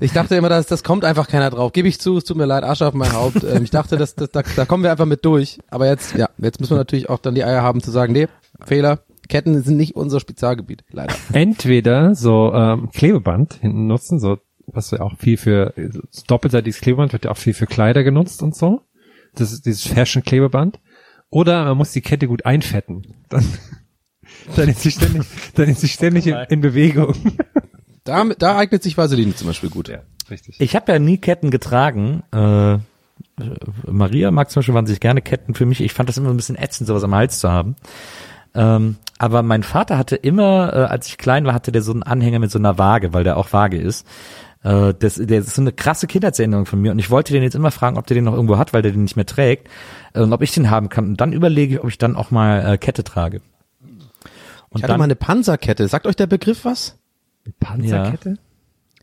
Ich dachte immer, dass das kommt einfach keiner drauf. Gebe ich zu, es tut mir leid, Asche auf mein Haupt. Ähm, ich dachte, dass, dass da, da kommen wir einfach mit durch. Aber jetzt, ja, jetzt müssen wir natürlich auch dann die Eier haben zu sagen, nee, Fehler. Ketten sind nicht unser Spezialgebiet, leider. Entweder so ähm, Klebeband hinten nutzen, so was ja auch viel für so doppelseitiges Klebeband wird ja auch viel für Kleider genutzt und so. Das ist dieses Fashion-Klebeband. Oder man muss die Kette gut einfetten. Dann, dann ist sie ständig, dann ist sie ständig in, in Bewegung. Da, da eignet sich Vaseline zum Beispiel gut. Ja, richtig. Ich habe ja nie Ketten getragen. Äh, Maria mag zum Beispiel wahnsinnig gerne Ketten für mich. Ich fand das immer ein bisschen ätzend, sowas am Hals zu haben. Ähm, aber mein Vater hatte immer, äh, als ich klein war, hatte der so einen Anhänger mit so einer Waage, weil der auch Vage ist. Äh, das, der ist so eine krasse Kindheitserinnerung von mir und ich wollte den jetzt immer fragen, ob der den noch irgendwo hat, weil der den nicht mehr trägt äh, und ob ich den haben kann. Und dann überlege ich, ob ich dann auch mal äh, Kette trage. Und Ich hatte mal eine Panzerkette. Sagt euch der Begriff was? Panzerkette?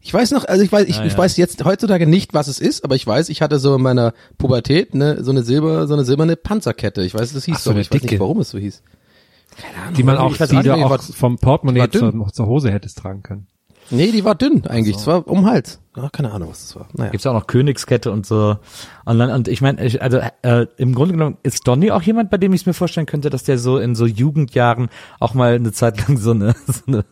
Ich weiß noch, also ich weiß, ich, Ah, ich ja. weiß jetzt heutzutage nicht, was es ist, aber ich weiß, ich hatte so in meiner Pubertät ne, so eine Silber, so eine silberne Panzerkette. Ich weiß, das hieß Ach so, aber ich weiß nicht, dicke. warum es so hieß. Die man auch, Ich die auch du auch was- vom Portemonnaie war zur, zur Hose hättest tragen können. Nee, die war dünn eigentlich. Es war um Hals. Ja, keine Ahnung, was das war. Naja. Gibt's auch noch Königskette und so. Und, dann, und ich meine, ich, also äh, im Grunde genommen ist Donny auch jemand, bei dem ich es mir vorstellen könnte, dass der so in so Jugendjahren auch mal eine Zeit lang so eine so eine,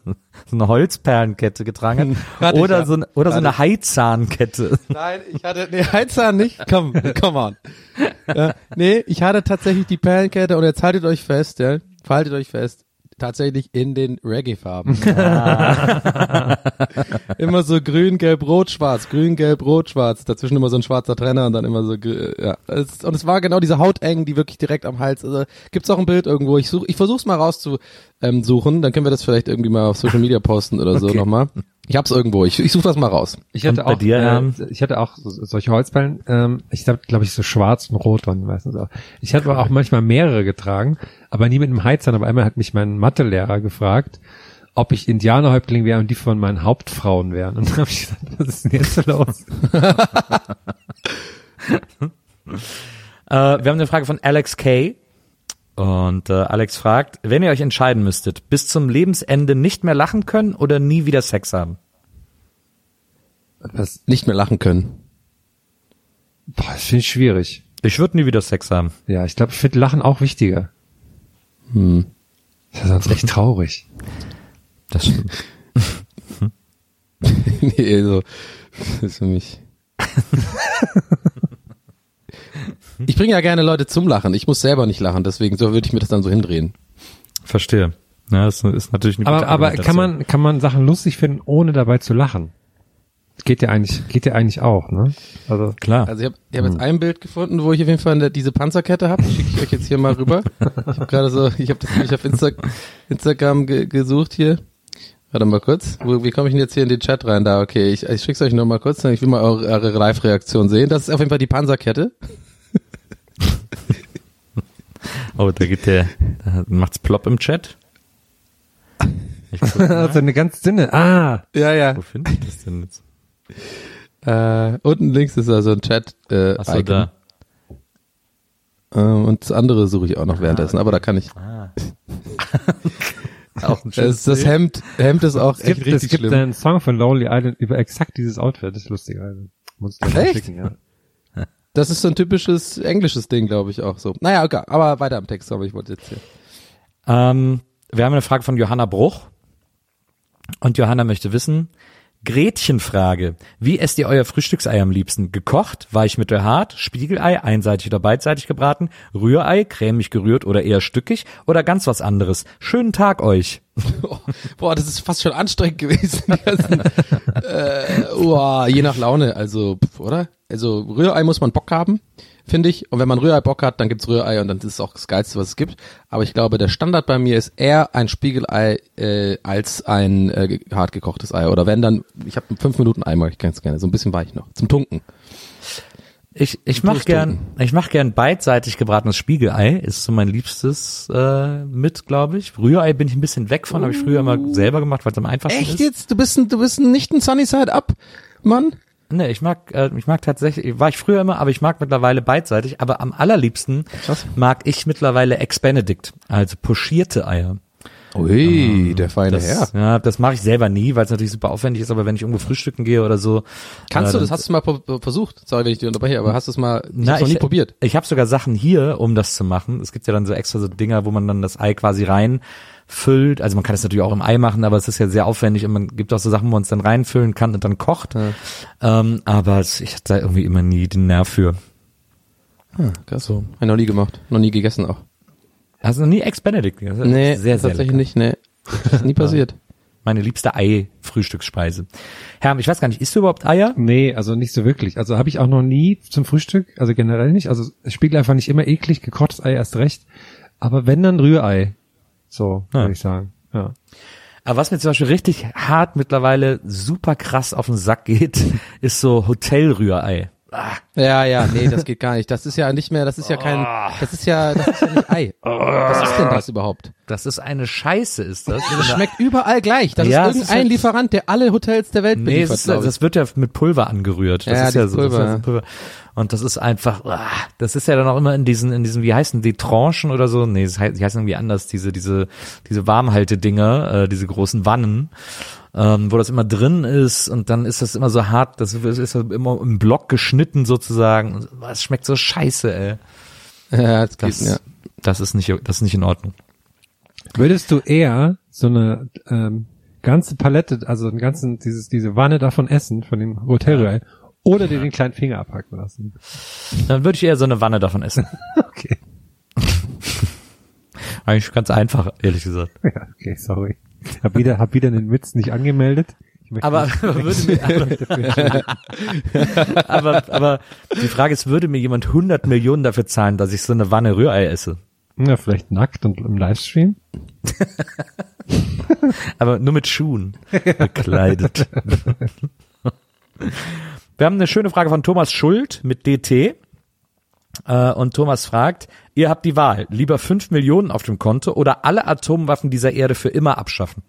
so eine Holzperlenkette getragen hat ich, oder ja. so eine, oder so eine Heizahnkette. Nein, ich hatte, nee, Heizzahn nicht. Komm, come on. Ja, nee, ich hatte tatsächlich die Perlenkette und jetzt haltet euch fest, ja, haltet euch fest. Tatsächlich in den Reggae-Farben. immer so grün, gelb, rot, schwarz, grün, gelb, rot, schwarz. Dazwischen immer so ein schwarzer Trenner und dann immer so, ja. Es, und es war genau diese Hautengen, die wirklich direkt am Hals. Also gibt's auch ein Bild irgendwo. Ich such, ich versuch's mal rauszusuchen. Ähm, suchen. dann können wir das vielleicht irgendwie mal auf Social Media posten oder so Okay. nochmal. Ich hab's irgendwo. Ich, ich suche das mal raus. Ich hatte Und bei auch, dir, äh, ähm, ich hatte auch so, solche Holzballen, ähm, ich habe, glaube ich, so schwarz und rot waren meistens auch. Ich hatte aber auch manchmal mehrere getragen, aber nie mit einem Heizern. Aber einmal hat mich mein Mathelehrer gefragt, ob ich Indianerhäuptling wäre und die von meinen Hauptfrauen wären. Und dann habe ich gesagt, was ist denn jetzt so los? Äh, wir haben eine Frage von Alex K. Und äh, Alex fragt, wenn ihr euch entscheiden müsstet, bis zum Lebensende nicht mehr lachen können oder nie wieder Sex haben? Das, Nicht mehr lachen können. boah, das finde ich schwierig. Ich würde nie wieder Sex haben. Ja, ich glaube, ich finde Lachen auch wichtiger. Hm. Das ist sonst echt traurig. Das stimmt. nee, so, das ist für mich. ich bringe ja gerne Leute zum Lachen. Ich muss selber nicht lachen, deswegen so würde ich mir das dann so hindrehen. Verstehe. Ja, das ist natürlich eine Aber, gute aber kann man, kann man Sachen lustig finden, ohne dabei zu lachen? Geht ja eigentlich, geht ja eigentlich auch, ne? Also, Klar. Also ich habe ich hab jetzt ein Bild gefunden, wo ich auf jeden Fall eine, diese Panzerkette habe. Schicke ich euch jetzt hier mal rüber. Ich habe gerade so, ich habe das nämlich auf Insta Instagram ge gesucht hier. Warte mal kurz. Wo, wie komme ich denn jetzt hier in den Chat rein? Da, okay. Ich, ich schick's euch noch mal kurz. Ich will mal eure, eure Live-Reaktion sehen. Das ist auf jeden Fall die Panzerkette. Oh, da geht der, da macht's plopp im Chat. Ich also eine ganz dünne. Ah, Ja, ja. wo finde ich das denn jetzt? Äh, unten links ist also ein Chat. Äh, Achso, Icon. da. Ähm, und das andere suche ich auch noch währenddessen. Aber da kann ich. Auch ein Das, das Hemd, Hemd ist auch es echt gibt, es richtig gibt schlimm. einen Song von Lonely Island über exakt dieses Outfit. Das ist lustig. Also, muss ich Echt? schicken, ja. Das ist so ein typisches englisches Ding, glaube ich auch so. Naja, okay, aber weiter am Text, aber ich wollte jetzt hier. Ähm, wir haben eine Frage von Johanna Bruch. Und Johanna möchte wissen, Gretchenfrage. Wie esst ihr euer Frühstücksei am liebsten? Gekocht, weich mit hart, Spiegelei, einseitig oder beidseitig gebraten, Rührei, cremig gerührt oder eher stückig oder ganz was anderes? Schönen Tag euch. Boah, das ist fast schon anstrengend gewesen. Äh, uah, je nach Laune, also, oder? Also Rührei muss man Bock haben. Finde ich. Und wenn man Rührei Bock hat, dann gibt's Rührei und dann ist es auch das Geilste, was es gibt. Aber ich glaube, der Standard bei mir ist eher ein Spiegelei äh, als ein äh, hart gekochtes Ei. Oder wenn dann, ich habe fünf Minuten Ei, mag ich ganz gerne. So ein bisschen weich noch. Zum Tunken. Ich, ich mach Pures gern, ich mach gern beidseitig gebratenes Spiegelei, ist so mein liebstes äh, mit, glaube ich. Rührei bin ich ein bisschen weg von, habe ich früher immer selber gemacht, weil es am einfachsten Echt ist. jetzt? Du bist ein, du bist ein, nicht ein Sunnyside Up, Mann? Nee, ich mag, äh, ich mag tatsächlich, war ich früher immer, aber ich mag mittlerweile beidseitig, aber am allerliebsten Krass. mag ich mittlerweile Ex-Benedict, also pochierte Eier. Ui, der feine Das, Herr. Ja, das mache ich selber nie, weil es natürlich super aufwendig ist, aber wenn ich irgendwo frühstücken gehe oder so. Kannst äh, du, das hast du mal pro- versucht? Sorry, wenn ich dich unterbreche, aber hast du es mal, ich Na, hab's noch nie ich, probiert. Ich habe sogar Sachen hier, um das zu machen. Es gibt ja dann so extra so Dinger, wo man dann das Ei quasi reinfüllt. Also man kann es natürlich auch im Ei machen, aber es ist ja sehr aufwendig und man gibt auch so Sachen, wo man es dann reinfüllen kann und dann kocht. Ähm, aber ich hatte da irgendwie immer nie den Nerv für. Krass so. Hab ich noch nie gemacht, noch nie gegessen auch. Hast du noch nie Ex-Benedict? gegessen? Das Nee, sehr, sehr tatsächlich lecker. nicht, nee. Ist nie passiert. Meine liebste Ei-Frühstücksspeise. Herr, ich weiß gar nicht, isst du überhaupt Eier? Nee, also nicht so wirklich. Also habe ich auch noch nie zum Frühstück, also generell nicht. Also es spiegelt einfach nicht immer eklig, gekochtes Ei erst recht. Aber wenn dann Rührei. So, Ja. würde ich sagen. Ja. Aber was mir zum Beispiel richtig hart mittlerweile super krass auf den Sack geht, ist so Hotelrührei. Ah, Ja, ja, nee, das geht gar nicht. Das ist ja nicht mehr, das ist ja kein, das ist ja, das ist ja nicht Ei. Was ist denn das überhaupt? das ist eine Scheiße, ist das. Das schmeckt überall gleich. Das Ja, ist es ist irgendein halt- Lieferant, der alle Hotels der Welt Nee, beliefert, glaub ich. das wird ja mit Pulver angerührt. Das Ja, ist ja so, das ist Pulver. Pulver. Und das ist einfach, ah, das ist ja dann auch immer in diesen, in diesen, wie heißen die Tranchen oder so? Nee, die heißen irgendwie anders, diese, diese, diese Warmhaltedinger, äh, diese großen Wannen, ähm, wo das immer drin ist und dann ist das immer so hart, das ist immer im Block geschnitten sozusagen. Und Es schmeckt so scheiße, ey. ja, das geht, Das, ja. das ist nicht, das ist nicht in Ordnung. Würdest du eher so eine ähm, ganze Palette, also einen ganzen, dieses, diese Wanne davon essen, von dem Hotelrührei, oder dir den kleinen Finger abhacken lassen? Dann würde ich eher so eine Wanne davon essen. Okay. Eigentlich ganz einfach, ehrlich gesagt. Ja, okay, sorry. Hab wieder, hab wieder den Witz nicht angemeldet. Aber nicht- würde mir, aber, aber, aber die Frage ist, würde mir jemand 100 Millionen dafür zahlen, dass ich so eine Wanne Rührei esse? ja, vielleicht nackt und im Livestream. Aber nur mit Schuhen bekleidet. Wir haben eine schöne Frage von Thomas Schuld mit DT. Äh, Und Thomas fragt, ihr habt die Wahl, lieber 5 Millionen auf dem Konto oder alle Atomwaffen dieser Erde für immer abschaffen?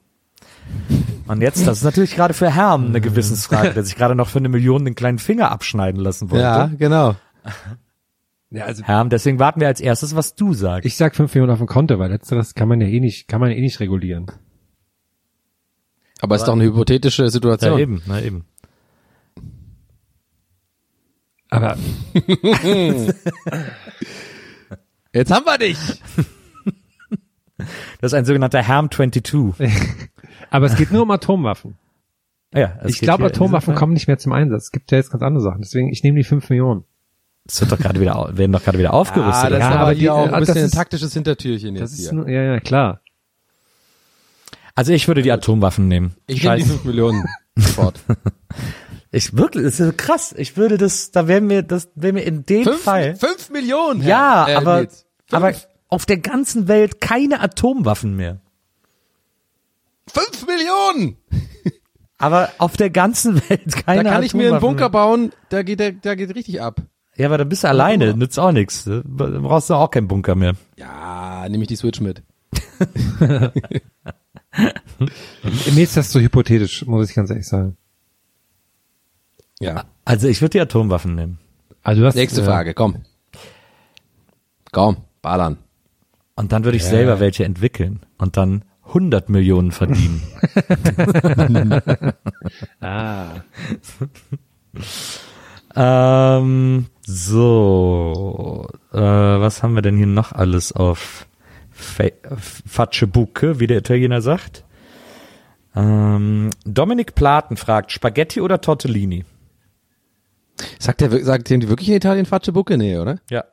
Und jetzt, das ist natürlich gerade für Herm eine Gewissensfrage, der sich gerade noch für eine Million den kleinen Finger abschneiden lassen wollte. Ja, genau. Ja, also Herm, deswegen warten wir als erstes, was du sagst. ich sag 5 Millionen auf dem Konto, weil letzteres kann man ja eh nicht, kann man ja eh nicht regulieren. Aber ist doch eine hypothetische ja, Situation. eben, na eben. Aber Jetzt haben wir dich. Das ist ein sogenannter Herm 22. Aber es geht nur um Atomwaffen. Ja, es ich glaube, Atomwaffen kommen nicht mehr zum Einsatz. Es gibt ja jetzt ganz andere Sachen. Deswegen, ich nehme die 5 Millionen. Es wird doch gerade wieder, werden doch gerade wieder aufgerüstet. Ah, das Ja, ist aber die- auch äh, ein bisschen ein ist- taktisches Hintertürchen Das jetzt ist hier. nur, ja, ja, klar. Also ich würde die Atomwaffen nehmen. Ich nehme die Scheiße. 5 Millionen sofort. Ich wirklich, das ist krass. Ich würde das, da wären wir, das wären wir in dem Fall. 5 Millionen? Ja, Herr, äh, aber. Fünf. aber auf der ganzen Welt keine Atomwaffen mehr. 5 Millionen! Aber auf der ganzen Welt keine Da kann ich mir einen Atomwaffen Bunker mehr. bauen, da geht der, da geht richtig ab. Ja, aber dann bist du alleine, nützt auch nichts. Da brauchst du auch keinen Bunker mehr. Ja, nehme ich die Switch mit. Mir ist das so hypothetisch, muss ich ganz ehrlich sagen. Ja. Also ich würde die Atomwaffen nehmen. Also du hast, Nächste äh, Frage, komm. Komm, ballern. Und dann würde ich selber welche entwickeln und dann 100 Millionen verdienen. Ah. ähm, so, äh, was haben wir denn hier noch alles auf Fatschebuke, wie der Italiener sagt? Ähm, Dominik Platen fragt, Spaghetti oder Tortellini? Sagt der, sagt dem die wirklich in Italien Facce Bucke? Nee, oder? Ja.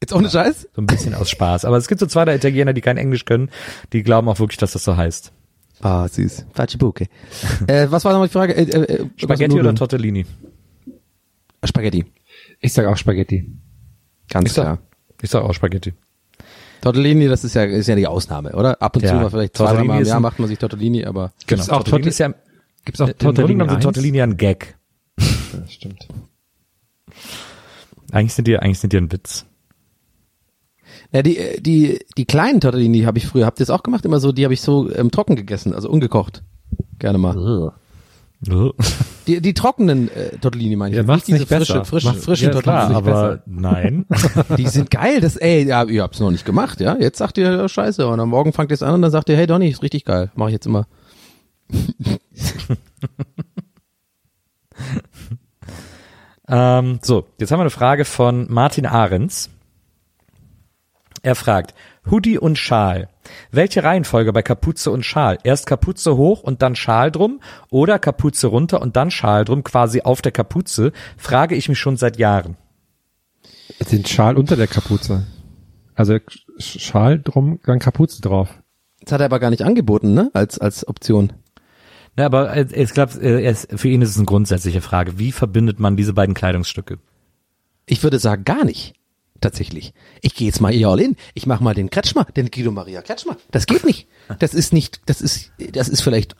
Jetzt ohne Scheiß? So ein bisschen aus Spaß. Aber es gibt so zwei der Italiener, die kein Englisch können, die glauben auch wirklich, dass das so heißt. Ah, süß. Facce Bucke. äh, was war nochmal die Frage? Äh, äh, äh, Spaghetti oder Tortellini? Spaghetti. Ich sag auch Spaghetti. Ganz Ich sag, klar. ich sag auch Spaghetti. Tortellini, das ist ja, ist ja die Ausnahme, oder? Ab und Ja, zu mal vielleicht zwei, Tortellini dreimal im Jahr macht man sich Tortellini, aber Gibt's auch Tortellini Torte- ist ja, Gibt's auch im Grunde Tortellini genommen sind 1? Tortellini ein Gag. Ja, stimmt. Eigentlich sind die, eigentlich sind die ein Witz. Ja, die, äh, die, die kleinen Tortellini habe ich früher, habt ihr das auch gemacht? Immer so, die habe ich so ähm, trocken gegessen, also ungekocht. Gerne mal. Die, die trockenen äh, Tortellini meine ich. Ja, nicht macht's diese nicht frische, besser. frische, Macht's- frischen ja, klar, Tortellini. aber nein. Die sind geil, das, ey, ja, ihr habt's noch nicht gemacht, ja. Jetzt sagt ihr, ja, scheiße, und am Morgen fangt ihr es an und dann sagt ihr, hey Donny, ist richtig geil. Mache ich jetzt immer. Ähm, so, jetzt haben wir eine Frage von Martin Ahrens. Er fragt, Hoodie und Schal. Welche Reihenfolge bei Kapuze und Schal? Erst Kapuze hoch und dann Schal drum oder Kapuze runter und dann Schal drum, quasi auf der Kapuze? Frage ich mich schon seit Jahren. Den Schal unter der Kapuze. Also Sch- Schal drum, dann Kapuze drauf. Das hat er aber gar nicht angeboten, ne? Als, als Option. Ja, aber äh, ich glaube, für ihn ist es eine grundsätzliche Frage. Wie verbindet man diese beiden Kleidungsstücke? Ich würde sagen, gar nicht. Tatsächlich. Ich gehe jetzt mal eher all in. Ich mache mal den Kretschmer, den Guido Maria Kretschmer. Das geht nicht. Das ist nicht, das ist, das ist vielleicht,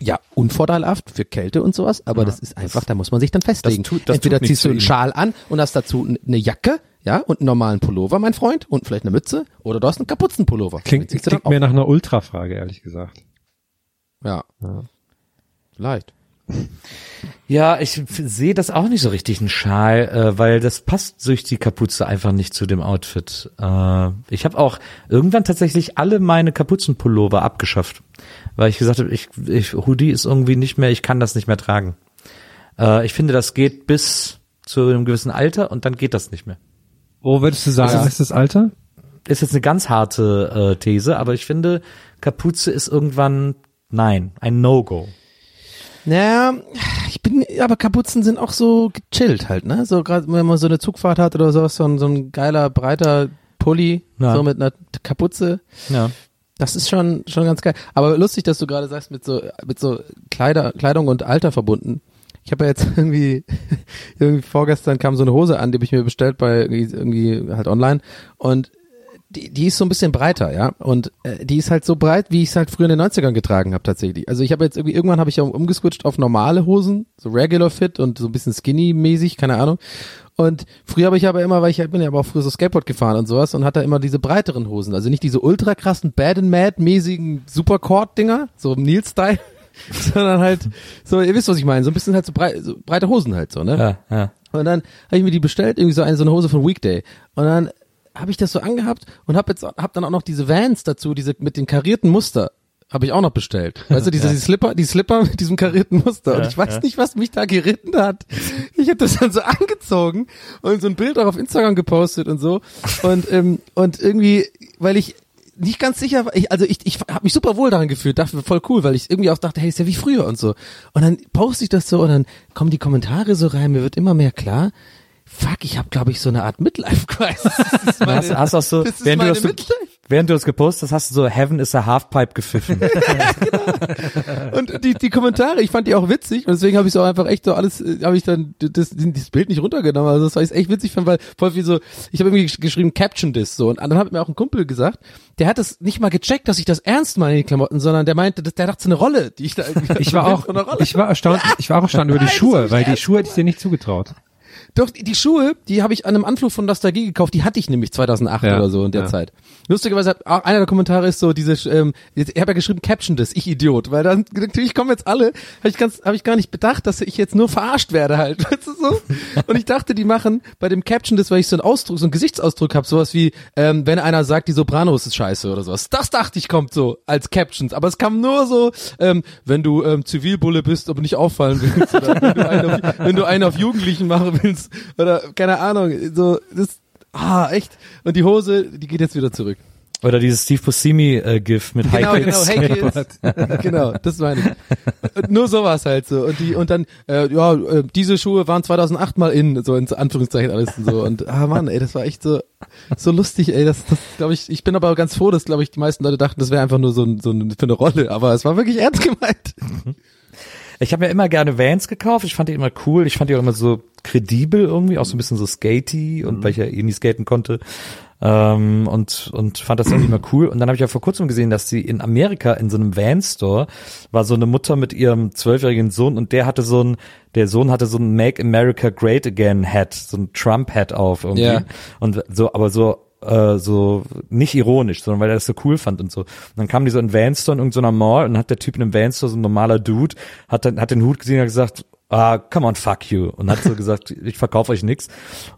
ja, unvorteilhaft für Kälte und sowas, aber das ist einfach, da muss man sich dann festlegen. Das tut- das Entweder tut ziehst du einen. Schal an und hast dazu eine Jacke, ja, und einen normalen Pullover, mein Freund, und vielleicht eine Mütze, oder du hast einen Kapuzenpullover. Klingt, klingt mehr nach einer Ultrafrage, ehrlich gesagt. auch. Ja. Vielleicht. Ja, ich sehe das auch nicht so richtig, ein Schal, äh, weil das passt durch die Kapuze einfach nicht zu dem Outfit. Äh, ich habe auch irgendwann tatsächlich alle meine Kapuzenpullover abgeschafft, weil ich gesagt habe, ich, ich, Hoodie ist irgendwie nicht mehr, ich kann das nicht mehr tragen. Äh, ich finde, das geht bis zu einem gewissen Alter und dann geht das nicht mehr. Wo würdest du sagen, Ja. ist das Alter? Ist jetzt eine ganz harte äh, These, aber ich finde, Kapuze ist irgendwann, nein, ein No-Go. Naja, ich bin, aber Kapuzen sind auch so gechillt halt, ne? So gerade wenn man so eine Zugfahrt hat oder sowas, so ein, so ein geiler, breiter Pulli, Ja. so mit einer Kapuze. Ja. Das ist schon, schon ganz geil. Aber lustig, dass du gerade sagst, mit so, mit so Kleider, Kleidung und Alter verbunden. Ich habe ja jetzt irgendwie, irgendwie vorgestern kam so eine Hose an, die habe ich mir bestellt bei irgendwie, irgendwie halt online und die, die ist so ein bisschen breiter, ja. Und äh, die ist halt so breit, wie ich es halt früher in den 90ern getragen habe tatsächlich. Also ich habe jetzt irgendwie, irgendwann habe ich ja umgeswitcht auf normale Hosen, so Regular Fit und so ein bisschen Skinny-mäßig, keine Ahnung. Und früher habe ich aber immer, weil ich halt bin ja aber auch früher so Skateboard gefahren und sowas und hatte immer diese breiteren Hosen. Also nicht diese ultra krassen Bad and Mad-mäßigen Supercord-Dinger, so im Nil-Style, sondern halt so, ihr wisst, was ich meine, so ein bisschen halt so, brei so breite Hosen halt so, ne? Ja, ja. Und dann habe ich mir die bestellt, irgendwie so eine, so eine Hose von Weekday. Und dann habe ich das so angehabt und habe jetzt hab dann auch noch diese Vans dazu, diese mit den karierten Muster. Habe ich auch noch bestellt. Weißt du, diese die Slipper, die Slipper mit diesem karierten Muster. und ich weiß nicht, was mich da geritten hat. Ich habe das dann so angezogen und so ein Bild auch auf Instagram gepostet und so. Und, ähm, und irgendwie, weil ich nicht ganz sicher war, ich, also ich, ich habe mich super wohl daran gefühlt, dachte voll cool, weil ich irgendwie auch dachte, hey, ist ja wie früher und so. Und dann poste ich das so und dann kommen die Kommentare so rein, mir wird immer mehr klar, fuck, ich habe glaube ich so eine Art Midlife-Crisis. Hast, hast auch so, das während du, das, Midlife. während du das gepostet hast, hast du so Heaven is a Halfpipe gepfiffen. Und die, die Kommentare, ich fand die auch witzig und deswegen habe ich so einfach echt so alles, äh, habe ich dann das, das Bild nicht runtergenommen. Also das war ich echt witzig fand, weil voll wie so, ich habe irgendwie gesch- geschrieben, caption this so und dann hat mir auch ein Kumpel gesagt, der hat das nicht mal gecheckt, dass ich das ernst meine, die Klamotten, sondern der meinte, dass der dachte, es eine Rolle, die ich da irgendwie Ich war auch, ich war erstaunt, ich war auch erstaunt über die Nein, Schuhe, weil die Schuhe hätte ich dir nicht zugetraut. Doch, die, Schuhe, die habe ich an einem Anflug von Nostalgie gekauft, die hatte ich nämlich 2008 Ja, oder so in der ja. Zeit. Lustigerweise hat einer der Kommentare ist so diese, ähm, jetzt- ich habe ja geschrieben, caption das, ich Idiot, weil dann natürlich kommen jetzt alle, habe ich ganz, habe ich gar nicht bedacht, dass ich jetzt nur verarscht werde halt, weißt du so? Und ich dachte, die machen bei dem caption das, weil ich so einen Ausdruck, so einen Gesichtsausdruck habe, sowas wie, ähm, wenn einer sagt, die Sopranos ist scheiße oder sowas. Das dachte ich kommt so als Captions, aber es kam nur so, ähm, wenn du ähm, Zivilbulle bist, aber nicht auffallen willst oder wenn du einen auf, wenn du einen auf Jugendlichen machen willst oder keine Ahnung, so das ah echt und die Hose, die geht jetzt wieder zurück. Oder dieses Steve Buscemi äh, GIF mit Genau, High genau, Kids. hey Kids. genau, das meine ich. Und nur sowas halt so und die und dann äh, ja, äh, diese Schuhe waren 2008 mal in, so in Anführungszeichen alles und so und ah Mann, ey, das war echt so so lustig, ey, das das glaube ich, ich bin aber ganz froh, dass glaube ich die meisten Leute dachten, das wäre einfach nur so so ein, für eine Rolle, aber es war wirklich ernst gemeint. Ich habe mir immer gerne Vans gekauft. Ich fand die immer cool. Ich fand die auch immer so kredibel irgendwie, auch so ein bisschen so skaty und weil ich ja eh nie skaten konnte. Ähm, und, und fand das irgendwie mal cool. Und dann habe ich ja vor kurzem gesehen, dass sie in Amerika in so einem Van-Store war so eine Mutter mit ihrem zwölfjährigen Sohn und der hatte so ein, der Sohn hatte so ein Make America Great Again Hat, so ein Trump-Hat auf irgendwie. Ja. Und so, aber so äh, so nicht ironisch, sondern weil er das so cool fand und so. Und dann kam die so in Vanstore in irgendeiner Mall und hat der Typ in einem Vanstore, so ein normaler Dude, hat dann hat den Hut gesehen und hat gesagt, ah, come on, fuck you. Und hat so gesagt, ich verkaufe euch nix.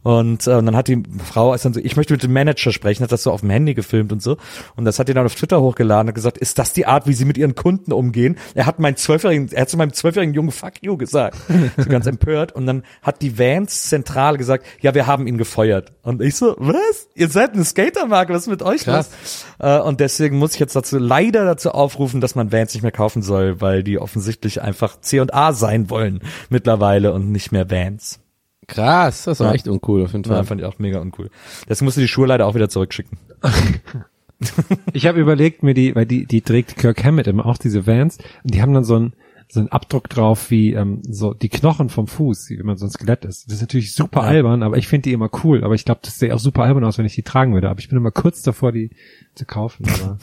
Und, äh, und dann hat die Frau ist dann so, ich möchte mit dem Manager sprechen, hat das so auf dem Handy gefilmt und so. Und das hat die dann auf Twitter hochgeladen und gesagt, ist das die Art, wie sie mit ihren Kunden umgehen? Er hat meinen zwölfjährigen, er hat zu meinem zwölfjährigen Jungen fuck you gesagt. So ganz empört. Und dann hat die Vans zentral gesagt, ja, wir haben ihn gefeuert. Und ich so, was? Ihr seid eine Skatermarke, was ist mit euch Krass. los? Äh, und deswegen muss ich jetzt dazu leider dazu aufrufen, dass man Vans nicht mehr kaufen soll, weil die offensichtlich einfach C und A sein wollen mittlerweile und nicht mehr Vans. Krass, das war Ja. echt uncool auf jeden Ja, Fall. fand ich auch mega uncool. Deswegen musste die Schuhe leider auch wieder zurückschicken. Ich habe überlegt, mir die, weil die, die trägt Kirk Hammett immer auch diese Vans und die haben dann so einen so einen Abdruck drauf wie ähm, so die Knochen vom Fuß, wie wenn man so ein Skelett ist. Das ist natürlich super albern, aber ich finde die immer cool. Aber ich glaube, das sähe auch super albern aus, wenn ich die tragen würde. Aber ich bin immer kurz davor, die zu kaufen. Aber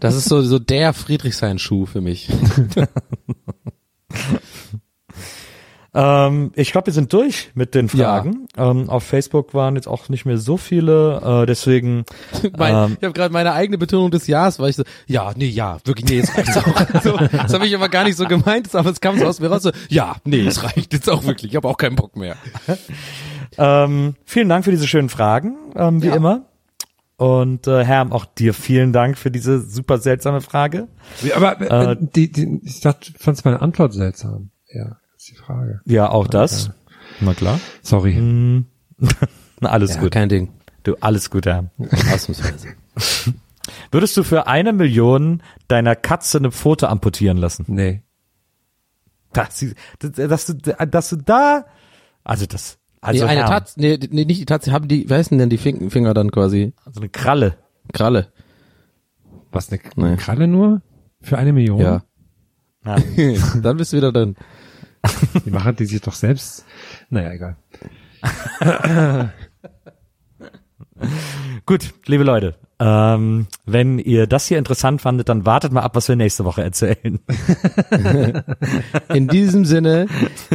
Das ist so, so der Friedrichshain-Schuh für mich. Ähm, ich glaube, wir sind durch mit den Fragen. Ähm, auf Facebook waren jetzt auch nicht mehr so viele, äh, deswegen mein, Ähm. ich habe gerade meine eigene Betonung des Jahres, weil ich so, ja, nee, ja, wirklich, nee, es reicht auch. so, das habe ich aber gar nicht so gemeint, aber es kam so aus mir raus, so, ja, nee, es reicht jetzt auch wirklich, ich habe auch keinen Bock mehr. ähm, vielen Dank für diese schönen Fragen, ähm, wie Ja. immer. Und äh, Herm, auch dir vielen Dank für diese super seltsame Frage. aber Äh, äh, die, die, ich dachte, fand's meine Antwort seltsam. Ja, ist die Frage. Ja, auch das. Na klar. Sorry. Na, alles Ja, gut. kein Ding. Du, alles gut, Herm. Ausnahmsweise. Würdest du für eine Million deiner Katze eine Pfote amputieren lassen? Nee. Dass, sie- dass, du, dass du da, also das, also nee, eine Tatze, nee, nee, nicht die Tatze, haben die, wie heißen denn die Fin- Finger dann quasi? also eine Kralle. Kralle. Was, eine Nee. Kralle nur? Für eine Million? Ja. Ja. dann bist du wieder drin. Die machen die sich doch selbst. Naja, egal. Gut, liebe Leute, ähm, wenn ihr das hier interessant fandet, dann wartet mal ab, was wir nächste Woche erzählen. In diesem Sinne,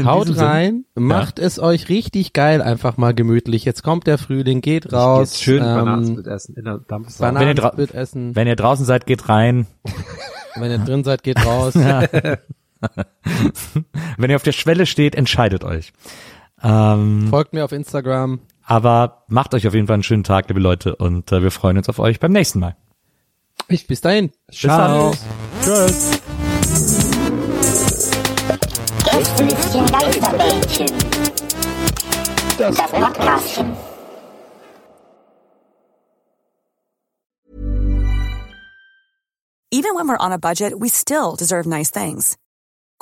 haut diesem Sinne. rein, macht es euch richtig geil, einfach mal gemütlich. Jetzt kommt der Frühling, geht raus. Jetzt schön ähm, Bananensplit essen in der Bananensplit essen. Wenn ihr draußen seid, geht rein. Wenn ihr drin seid, geht raus. Wenn ihr auf der Schwelle steht, entscheidet euch. Ähm, Folgt mir auf Instagram. aber macht euch auf jeden Fall einen schönen Tag, liebe Leute, und äh, wir freuen uns auf euch beim nächsten Mal. Ich, bis dahin. Ciao. Tschüss. Gästelistchen Geisterbällchen. Das Podcastchen. Even when we're on a budget, we still deserve nice things.